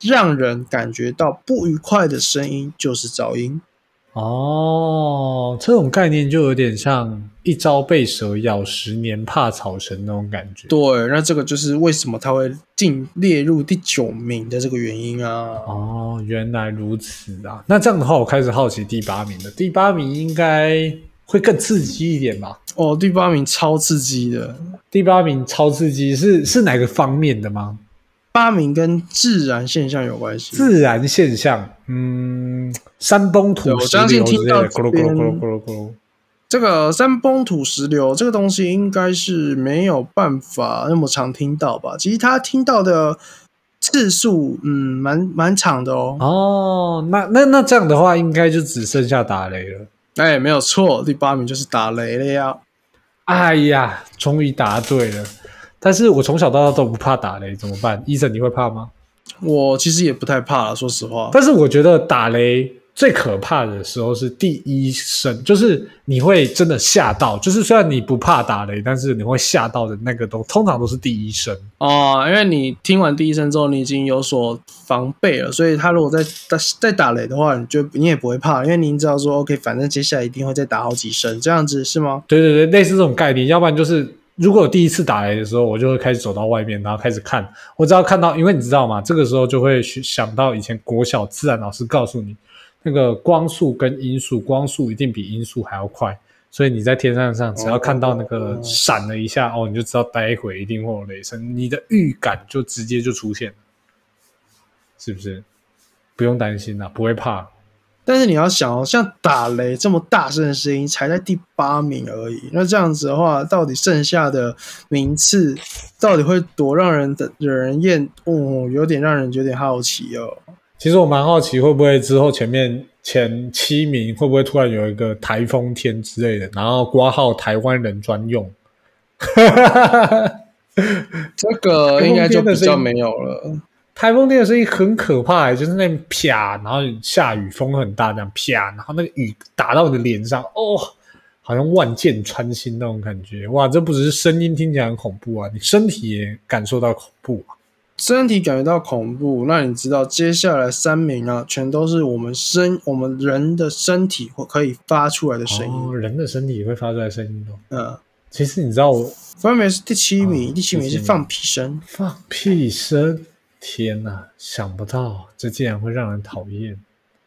让人感觉到不愉快的声音就是噪音。哦，这种概念就有点像一朝被蛇咬，十年怕草绳那种感觉。对，那这个就是为什么它会进列入第九名的这个原因啊。哦，原来如此啊！那这样的话，我开始好奇第八名了。第八名应该会更刺激一点吧？哦，第八名超刺激的，第八名超刺激是是哪个方面的吗？八名跟自然现象有关系。自然现象，嗯，山崩土石流之类的，咕噜咕噜咕噜咕噜咕噜。这个山崩土石流这个东西应该是没有办法那么常听到吧？其实他听到的次数，嗯，蛮蛮长的哦。哦，那那那这样的话，应该就只剩下打雷了。哎，没有错，第八名就是打雷了呀。哎呀，终于答对了。但是我从小到大都不怕打雷，怎么办？医生，你会怕吗？我其实也不太怕了，说实话。但是我觉得打雷最可怕的时候是第一声，就是你会真的吓到。就是虽然你不怕打雷，但是你会吓到的那个都通常都是第一声。哦，因为你听完第一声之后，你已经有所防备了，所以他如果再再再打雷的话，你就你也不会怕，因为你知道说，OK，反正接下来一定会再打好几声，这样子是吗？对对对，类似这种概念。要不然就是如果第一次打雷的时候，我就会开始走到外面，然后开始看。我只要看到，因为你知道吗？这个时候就会去想到以前国小自然老师告诉你，那个光速跟音速，光速一定比音速还要快。所以你在天上上，只要看到那个闪了一下，哦，你就知道待会一定会有雷声，你的预感就直接就出现了，是不是？不用担心啦，不会怕。但是你要想哦，像打雷这么大声的声音，才在第八名而已。那这样子的话，到底剩下的名次到底会多让人的惹人厌？哦，有点让人有点好奇哦。其实我蛮好奇，会不会之后前面前七名会不会突然有一个台风天之类的，然后挂号台湾人专用？这个应该就比较没有了。台风天的声音很可怕、欸，就是那啪，然后下雨，风很大，这样啪，然后那个雨打到你的脸上，哦，好像万箭穿心那种感觉。哇，这不只是声音听起来很恐怖啊，你身体也感受到恐怖啊。身体感觉到恐怖，那你知道接下来三名啊，全都是我们身我们人的身体或可以发出来的声音。哦，人的身体也会发出来声音哦。嗯，其实你知道我分别是第七名，哦第七名第七名是放屁声。放屁声，天呐，想不到这竟然会让人讨厌。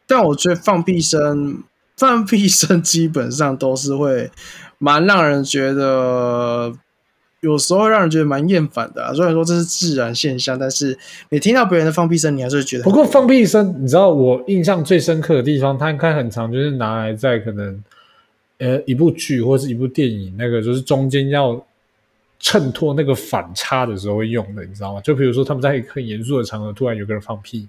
但我觉得放屁声，放屁声基本上都是会蛮让人觉得，有时候让人觉得蛮厌烦的、啊。虽然说这是自然现象，但是你听到别人的放屁声，你还是会觉得。不过放屁声，你知道我印象最深刻的地方，它应该很长，就是拿来在可能呃一部剧或是一部电影，那个就是中间要衬托那个反差的时候会用的，你知道吗？就比如说他们在很严肃的场合，突然有个人放屁，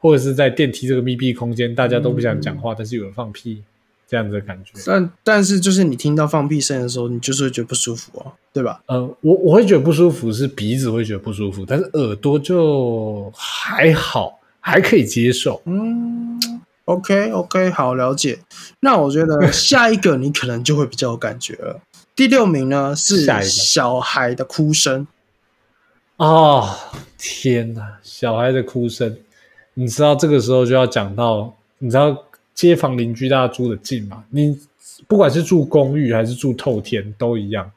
或者是在电梯这个密闭空间，大家都不想讲话，但是有人放屁，这样子的感觉。但但是就是你听到放屁声的时候，你就是会觉得不舒服哦，对吧？呃，我我会觉得不舒服，是鼻子会觉得不舒服，但是耳朵就还好，还可以接受。嗯，OK OK，好了解。那我觉得下一个你可能就会比较有感觉了。第六名呢是小孩的哭声，哦，天哪！小孩的哭声，你知道这个时候就要讲到，你知道街坊邻居大家住的近嘛？你不管是住公寓还是住透天都一样，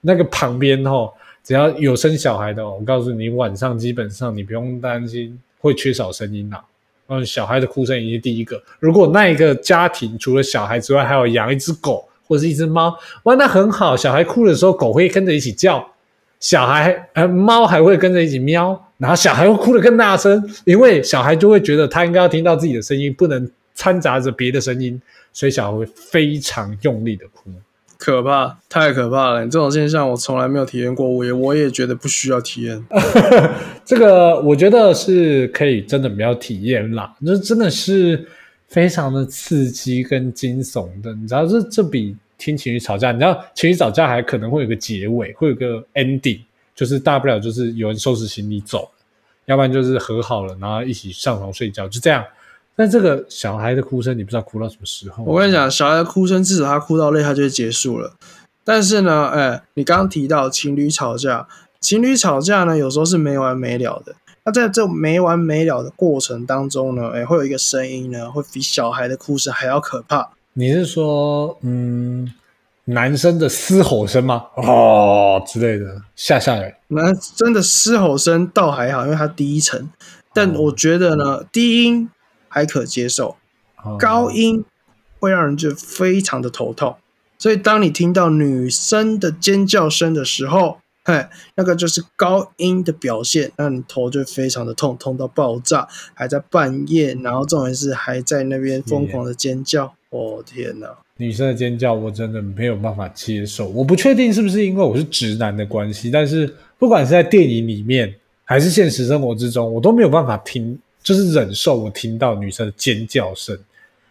那个旁边哦，只要有生小孩的、哦，我告诉你，晚上基本上你不用担心会缺少声音啦、嗯，小孩的哭声已经是第一个。如果那一个家庭除了小孩之外，还有养一只狗或者是一只猫，哇，那很好。小孩哭的时候，狗会跟着一起叫，小孩呃猫还会跟着一起喵，然后小孩会哭得更大声，因为小孩就会觉得他应该要听到自己的声音，不能掺杂着别的声音，所以小孩会非常用力的哭。可怕，太可怕了！这种现象我从来没有体验过，我也我也觉得不需要体验。[laughs] 这个我觉得是可以真的不要体验啦，这真的是非常的刺激跟惊悚的。你知道，这这比听情侣吵架，你知道情侣吵架还可能会有个结尾，会有个 ending，就是大不了就是有人收拾行李走，要不然就是和好了，然后一起上床睡觉，就这样。但这个小孩的哭声，你不知道哭到什么时候。我跟你讲，小孩的哭声至少他哭到累，他就结束了。但是呢，哎，你刚刚提到情侣吵架，情侣吵架呢，有时候是没完没了的。那在这没完没了的过程当中呢，哎，会有一个声音呢，会比小孩的哭声还要可怕。你是说，嗯，男生的嘶吼声吗？哦之类的，吓吓人。男生的嘶吼声倒还好，因为它低沉。但我觉得呢，低音。还可接受，高音会让人觉得非常的头痛。所以，当你听到女生的尖叫声的时候，嘿，那个就是高音的表现，那你头就非常的痛，痛到爆炸，还在半夜，然后重点是还在那边疯狂的尖叫。哦天哪！女生的尖叫我真的没有办法接受。我不确定是不是因为我是直男的关系，但是不管是在电影里面还是现实生活之中，我都没有办法听。就是忍受我听到女生的尖叫声，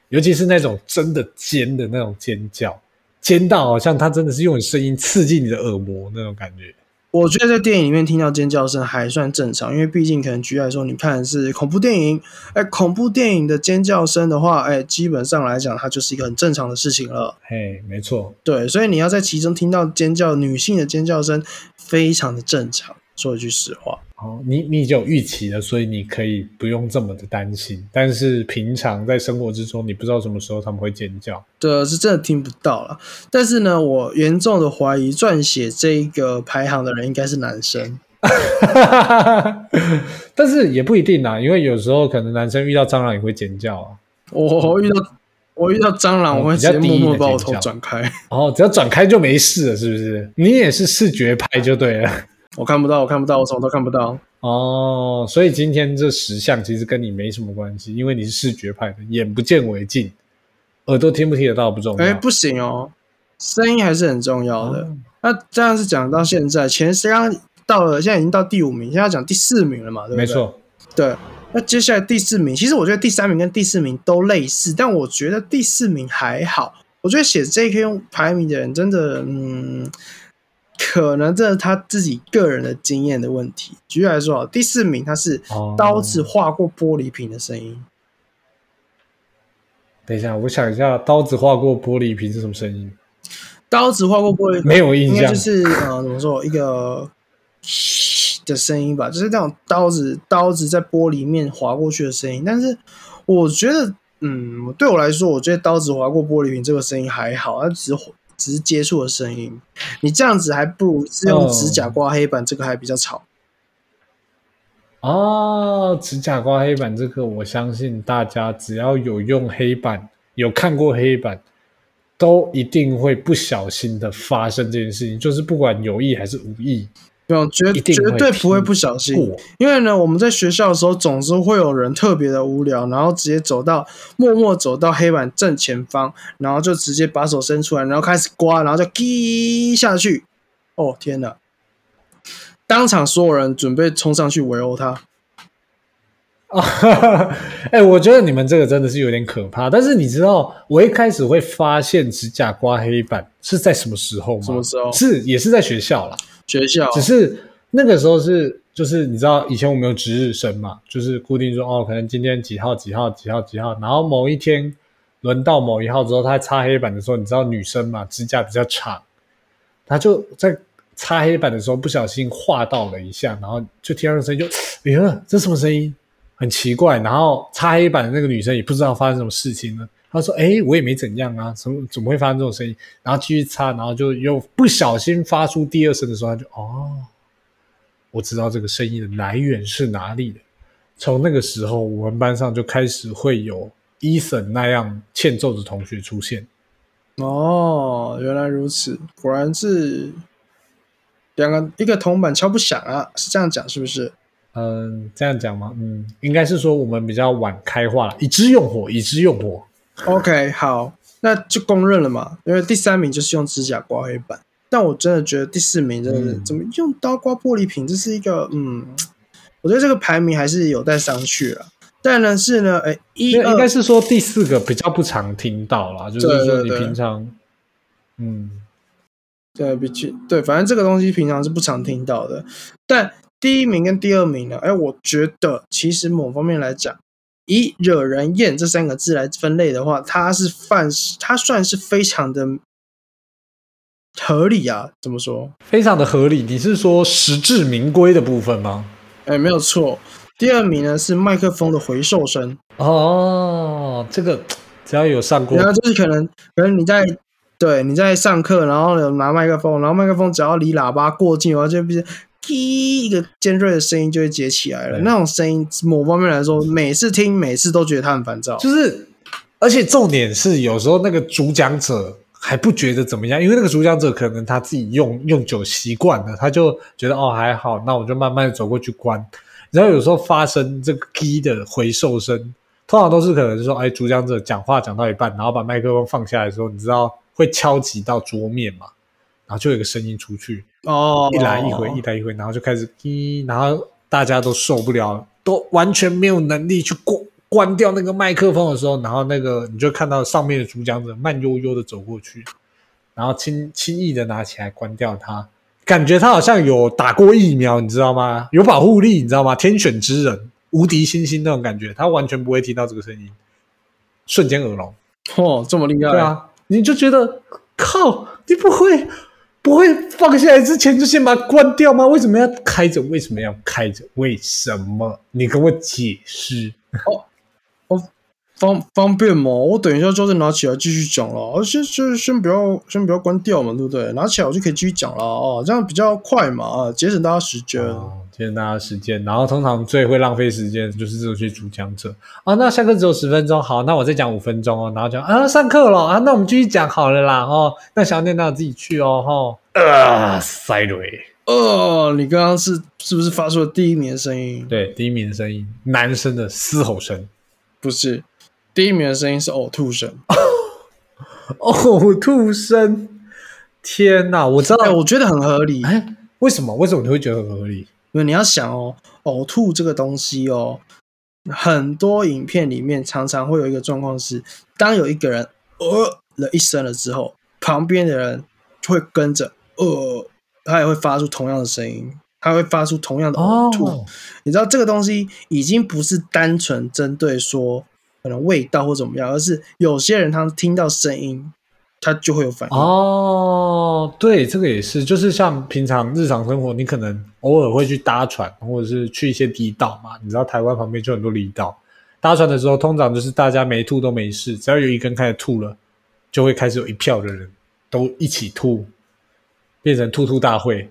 尤其是那种真的尖的那种尖叫，尖到好像她真的是用声音刺激你的耳膜那种感觉。我觉得在电影里面听到尖叫声还算正常，因为毕竟可能举例来说，你看的是恐怖电影，哎，恐怖电影的尖叫声的话，哎，基本上来讲，它就是一个很正常的事情了。嘿，没错，对，所以你要在其中听到尖叫，女性的尖叫声，非常的正常。说一句实话。哦，你你已经有预期了，所以你可以不用这么的担心。但是平常在生活之中，你不知道什么时候他们会尖叫。对，是真的听不到了。但是呢，我严重的怀疑撰写这个排行的人应该是男生。[laughs] 但是也不一定啊，因为有时候可能男生遇到蟑螂也会尖叫啊。我遇到我遇到蟑螂，我会直接默默把我头转开。哦，只要转开就没事了，是不是？你也是视觉派就对了。我看不到，我看不到，我什么都看不到。哦，所以今天这十项其实跟你没什么关系，因为你是视觉派的，眼不见为净，耳朵听不听得到不重要。哎，不行哦，声音还是很重要的。那这样是讲到现在，前刚到了，现在已经到第五名，现在要讲第四名了嘛？对不对？没错。对，那接下来第四名，其实我觉得第三名跟第四名都类似，但我觉得第四名还好。我觉得写 J.K. 排名的人真的，嗯。可能这是他自己个人的经验的问题。举例来说，第四名他是刀子划过玻璃瓶的声音。等一下，我想一下，刀子划过玻璃瓶是什么声音？刀子划过玻璃，没有印象，就是呃，怎么说一个的声音吧，就是那种刀子刀子在玻璃面划过去的声音。但是我觉得，嗯，对我来说，我觉得刀子划过玻璃瓶这个声音还好，它只是。只是接触的声音，你这样子还不如是用指甲刮黑板，这个还比较吵。哦，指甲刮黑板这个，我相信大家只要有用黑板、有看过黑板，都一定会不小心的发生这件事情，就是不管有意还是无意。绝绝对不会不小心，因为呢，我们在学校的时候，总是会有人特别的无聊，然后直接走到默默走到黑板正前方，然后就直接把手伸出来，然后开始刮，然后就滴下去。哦天哪！当场所有人准备冲上去围殴他。啊，[laughs] 哎，我觉得你们这个真的是有点可怕。但是你知道，我一开始会发现指甲刮黑板是在什么时候吗？什么时候？是也是在学校啦。学校只是那个时候是就是你知道以前我们有值日生嘛，就是固定说哦，可能今天几号几号几号几号，然后某一天轮到某一号之后，他擦黑板的时候，你知道女生嘛，指甲比较长，他就在擦黑板的时候不小心划到了一下，然后就听到声音，就哎呀，这什么声音？很奇怪。然后擦黑板的那个女生也不知道发生什么事情了。他说：“哎，我也没怎样啊，怎么怎么会发生这种声音？”然后继续擦，然后就又不小心发出第二声的时候，他就哦，我知道这个声音的来源是哪里了。从那个时候，我们班上就开始会有伊森那样欠揍的同学出现。哦，原来如此，果然是两个一个铜板敲不响啊，是这样讲是不是？嗯，这样讲吗？嗯，应该是说我们比较晚开化了，已知用火，已知用火。OK，好，那就公认了嘛。因为第三名就是用指甲刮黑板，但我真的觉得第四名真的是、嗯怎么用刀刮玻璃瓶，这是一个嗯，我觉得这个排名还是有待商榷了。但呢是呢，哎，一应该是说第四个比较不常听到啦，就是说你对对对平常，嗯，对比起对，反正这个东西平常是不常听到的。但第一名跟第二名呢，哎，我觉得其实某方面来讲，以惹人厌这三个字来分类的话，它是犯，它算是非常的合理啊。怎么说？非常的合理。你是说实至名归的部分吗？哎，没有错。第二名呢是麦克风的回授声，哦，这个只要有上过然后就是可能可能你在对你在上课，然后呢拿麦克风，然后麦克风只要离喇叭过近，然后就变成叽一个尖锐的声音就会接起来了。那种声音，某方面来说，每次听每次都觉得它很烦躁。就是，而且重点是有时候那个主讲者还不觉得怎么样，因为那个主讲者可能他自己用用久习惯了，他就觉得哦还好，那我就慢慢地走过去关。然后有时候发生这个 key 的回授声，通常都是可能是说，哎，主讲者讲话讲到一半，然后把麦克风放下来的时候，你知道会敲击到桌面嘛，然后就有一个声音出去，哦，一来一回，一来一回，然后就开始滴，然后大家都受不了，都完全没有能力去关关掉那个麦克风的时候，然后那个你就看到上面的主讲者慢悠悠的走过去，然后轻轻易的拿起来关掉它，感觉他好像有打过疫苗，你知道吗？有保护力，你知道吗？天选之人，无敌星星那种感觉，他完全不会听到这个声音，瞬间耳聋。哦，这么厉害，对，啊，你就觉得靠，你不会不会放下来之前就先把它关掉吗？为什么要开着？为什么要开着？为什么？你跟我解释哦。方方便吗？我等一下就再拿起来继续讲了，而先先先不要先不要关掉嘛，对不对？拿起来我就可以继续讲了哦，这样比较快嘛，啊，节省大家时间。哦，节省大家时间，然后通常最会浪费时间的就是这些主讲者啊。那下课只有十分钟，好，那我再讲五分钟哦，然后讲啊，上课了啊，那我们继续讲好了啦哦。那想要念到自己去哦，哈、啊，塞雷，哦，你刚刚是是不是发出了第一名的声音？，对，第一名的声音，男生的嘶吼声。不是，第一名的声音是呕吐声。[laughs] 呕吐声！天哪，我知道，哎、我觉得很合理，哎，为什么？为什么你会觉得很合理？因为你要想哦，呕吐这个东西哦，很多影片里面常常会有一个状况是，当有一个人呃了一声了之后，旁边的人会跟着呃，他也会发出同样的声音，他会发出同样的呕吐。哦，你知道这个东西已经不是单纯针对说可能味道或怎么样，而是有些人他听到声音，他就会有反应。哦，对，这个也是，就是像平常日常生活，你可能偶尔会去搭船，或者是去一些离岛嘛。你知道台湾旁边就很多离岛，搭船的时候，通常就是大家没吐都没事，只要有一根开始吐了，就会开始有一票的人都一起吐，变成吐吐大会。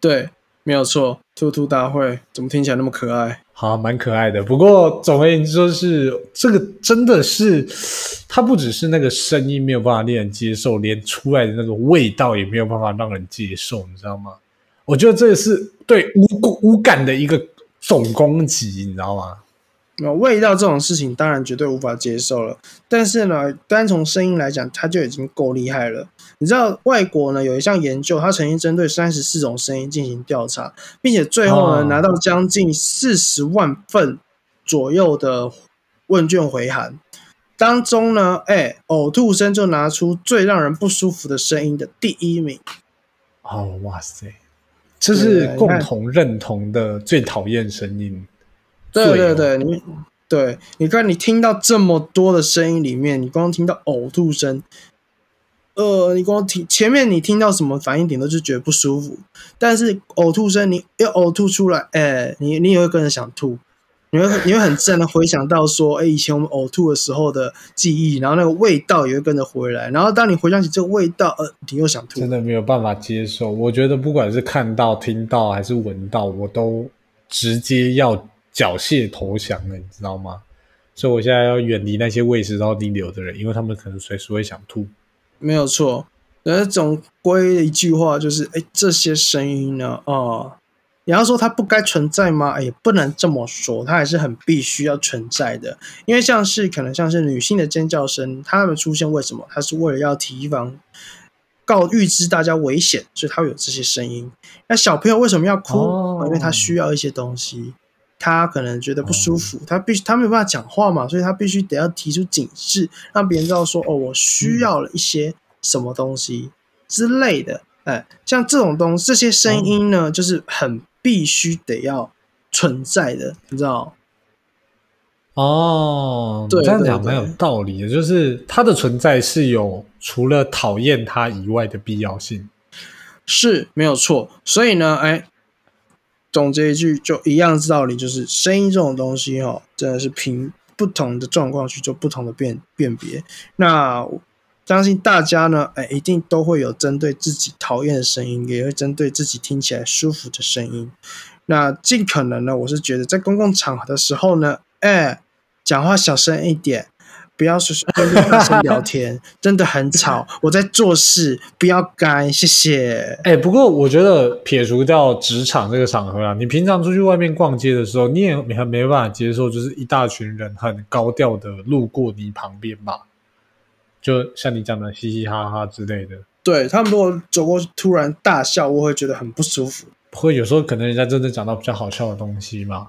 对，没有错，兔兔大会怎么听起来那么可爱？好，蛮可爱的。不过总而言之，就是这个真的是，它不只是那个声音没有办法令人接受，连出来的那个味道也没有办法让人接受，你知道吗？我觉得这是对无无感的一个总攻击，你知道吗？那味道这种事情当然绝对无法接受了，但是呢，单从声音来讲，它就已经够厉害了。你知道，外国呢有一项研究，它曾经针对三十四种声音进行调查，并且最后呢、哦拿到将近四十万份左右的问卷回函，当中呢，哎，呕吐声就拿出最让人不舒服的声音的第一名。哦，哇塞，这是共同认同的最讨厌声音。对对对，你对，你看你听到这么多的声音里面，你光听到呕吐声，呃，你光听前面你听到什么反应点都就觉得不舒服，但是呕吐声你要呕吐出来，哎，你你也会跟着想吐，你会你会很自然的回想到说，哎，以前我们呕吐的时候的记忆，然后那个味道也会跟着回来，然后当你回想起这个味道，呃，你又想吐真，的没有办法接受。我觉得不管是看到、听到还是闻到，我都直接要缴械投降了，你知道吗？所以我现在要远离那些胃食道逆流的人，因为他们可能随时会想吐。没有错。而总归一句话就是，哎，这些声音呢，哦，你要说它不该存在吗？也不能这么说，它还是很必须要存在的。因为像是可能像是女性的尖叫声，它们出现为什么？它是为了要提防、告预知大家危险，所以他会有这些声音。那小朋友为什么要哭？哦因为他需要一些东西，他可能觉得不舒服，他必须他没有办法讲话嘛，所以他必须得要提出警示，让别人知道说哦，我需要了一些什么东西之类的。哎，像这种东这些声音呢，就是很必须得要存在的，你知道？哦，对你这样讲蛮有道理的，就是它的存在是有除了讨厌它以外的必要性。是没有错。所以呢，哎，总结一句就一样的道理，就是声音这种东西哈、哦，真的是凭不同的状况去做不同的辨辨别。那相信大家呢，哎，一定都会有针对自己讨厌的声音，也会针对自己听起来舒服的声音。那尽可能呢，我是觉得在公共场合的时候呢，哎，讲话小声一点。不要随随便便大声聊天，[laughs] 真的很吵。[laughs] 我在做事，不要干，谢谢。哎，不过我觉得撇除掉职场这个场合啊，你平常出去外面逛街的时候，你也很没办法接受，就是一大群人很高调的路过你旁边吧？就像你讲的嘻嘻哈哈之类的，对他们如果走过去突然大笑，我会觉得很不舒服。会有时候可能人家真的讲到比较好笑的东西嘛，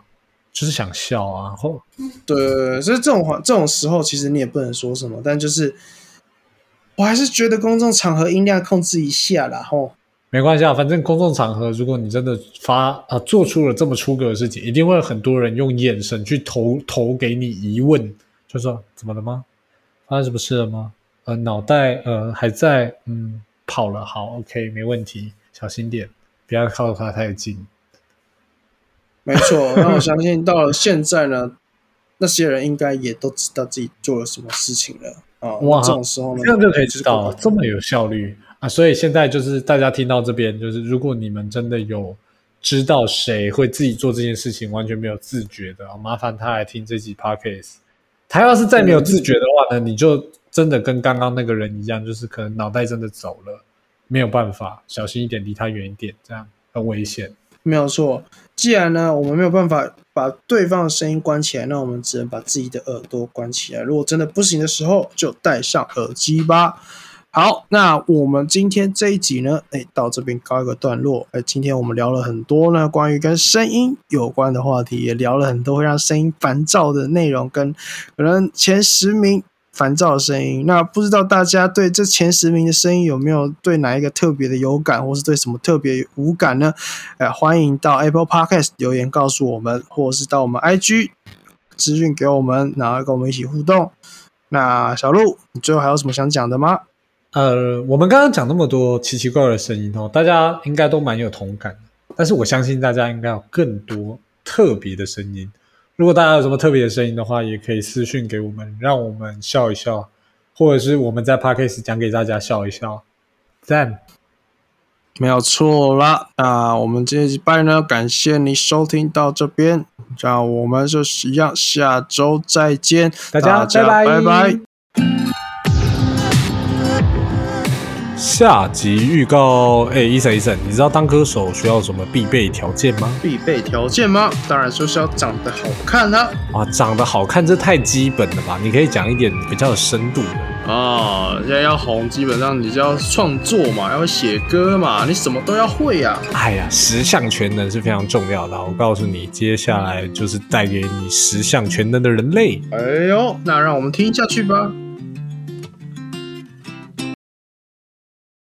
就是想笑啊，或对所以这种话这种时候，其实你也不能说什么，但就是我还是觉得公众场合音量控制一下啦，吼。没关系啊，反正公众场合，如果你真的发啊、做出了这么出格的事情，一定会有很多人用眼神去投投给你疑问，就说怎么了吗？发生什么事了吗？呃，脑袋呃还在，嗯，跑了，好，OK，没问题，小心点，不要靠他太近。没错，那我相信到了现在呢，那些人应该也都知道自己做了什么事情了啊。哇那这种时候呢，这样就可以知道就是这么有效率啊！所以现在就是大家听到这边，就是如果你们真的有知道谁会自己做这件事情，完全没有自觉的，啊麻烦他来听这集 podcast。他要是再没有自觉的话呢，你就真的跟刚刚那个人一样，就是可能脑袋真的走了，没有办法，小心一点，离他远一点，这样很危险。没有错。既然呢，我们没有办法把对方的声音关起来，那我们只能把自己的耳朵关起来。如果真的不行的时候，就戴上耳机吧。好，那我们今天这一集呢，哎，到这边告一个段落。哎，今天我们聊了很多呢，关于跟声音有关的话题，也聊了很多会让声音烦躁的内容，跟可能前十名烦躁的声音。那不知道大家对这前十名的声音有没有对哪一个特别的有感，或是对什么特别无感呢？呃，欢迎到 Apple Podcast 留言告诉我们，或者是到我们 IG 资讯给我们，然后跟我们一起互动。那小鹿，你最后还有什么想讲的吗？呃，我们刚刚讲那么多奇奇怪怪的声音哦，大家应该都蛮有同感的。但是我相信大家应该有更多特别的声音。如果大家有什么特别的声音的话，也可以私讯给我们，让我们笑一笑，或者是我们在 podcast 讲给大家笑一笑。赞，没有错啦。那我们这一礼拜呢，感谢你收听到这边，那我们就是一样，下周再见，大家家拜拜拜拜。下集预告，哎，医生医生，你知道当歌手需要什么必备条件吗？必备条件吗？当然就是要长得好看啊！啊，长得好看这太基本了吧？你可以讲一点比较有深度的。啊，现在要红，基本上你就要创作嘛，要会写歌嘛，你什么都要会呀、哎呀，十项全能是非常重要的。我告诉你，接下来就是带给你十项全能的人类。哎呦，那让我们听下去吧。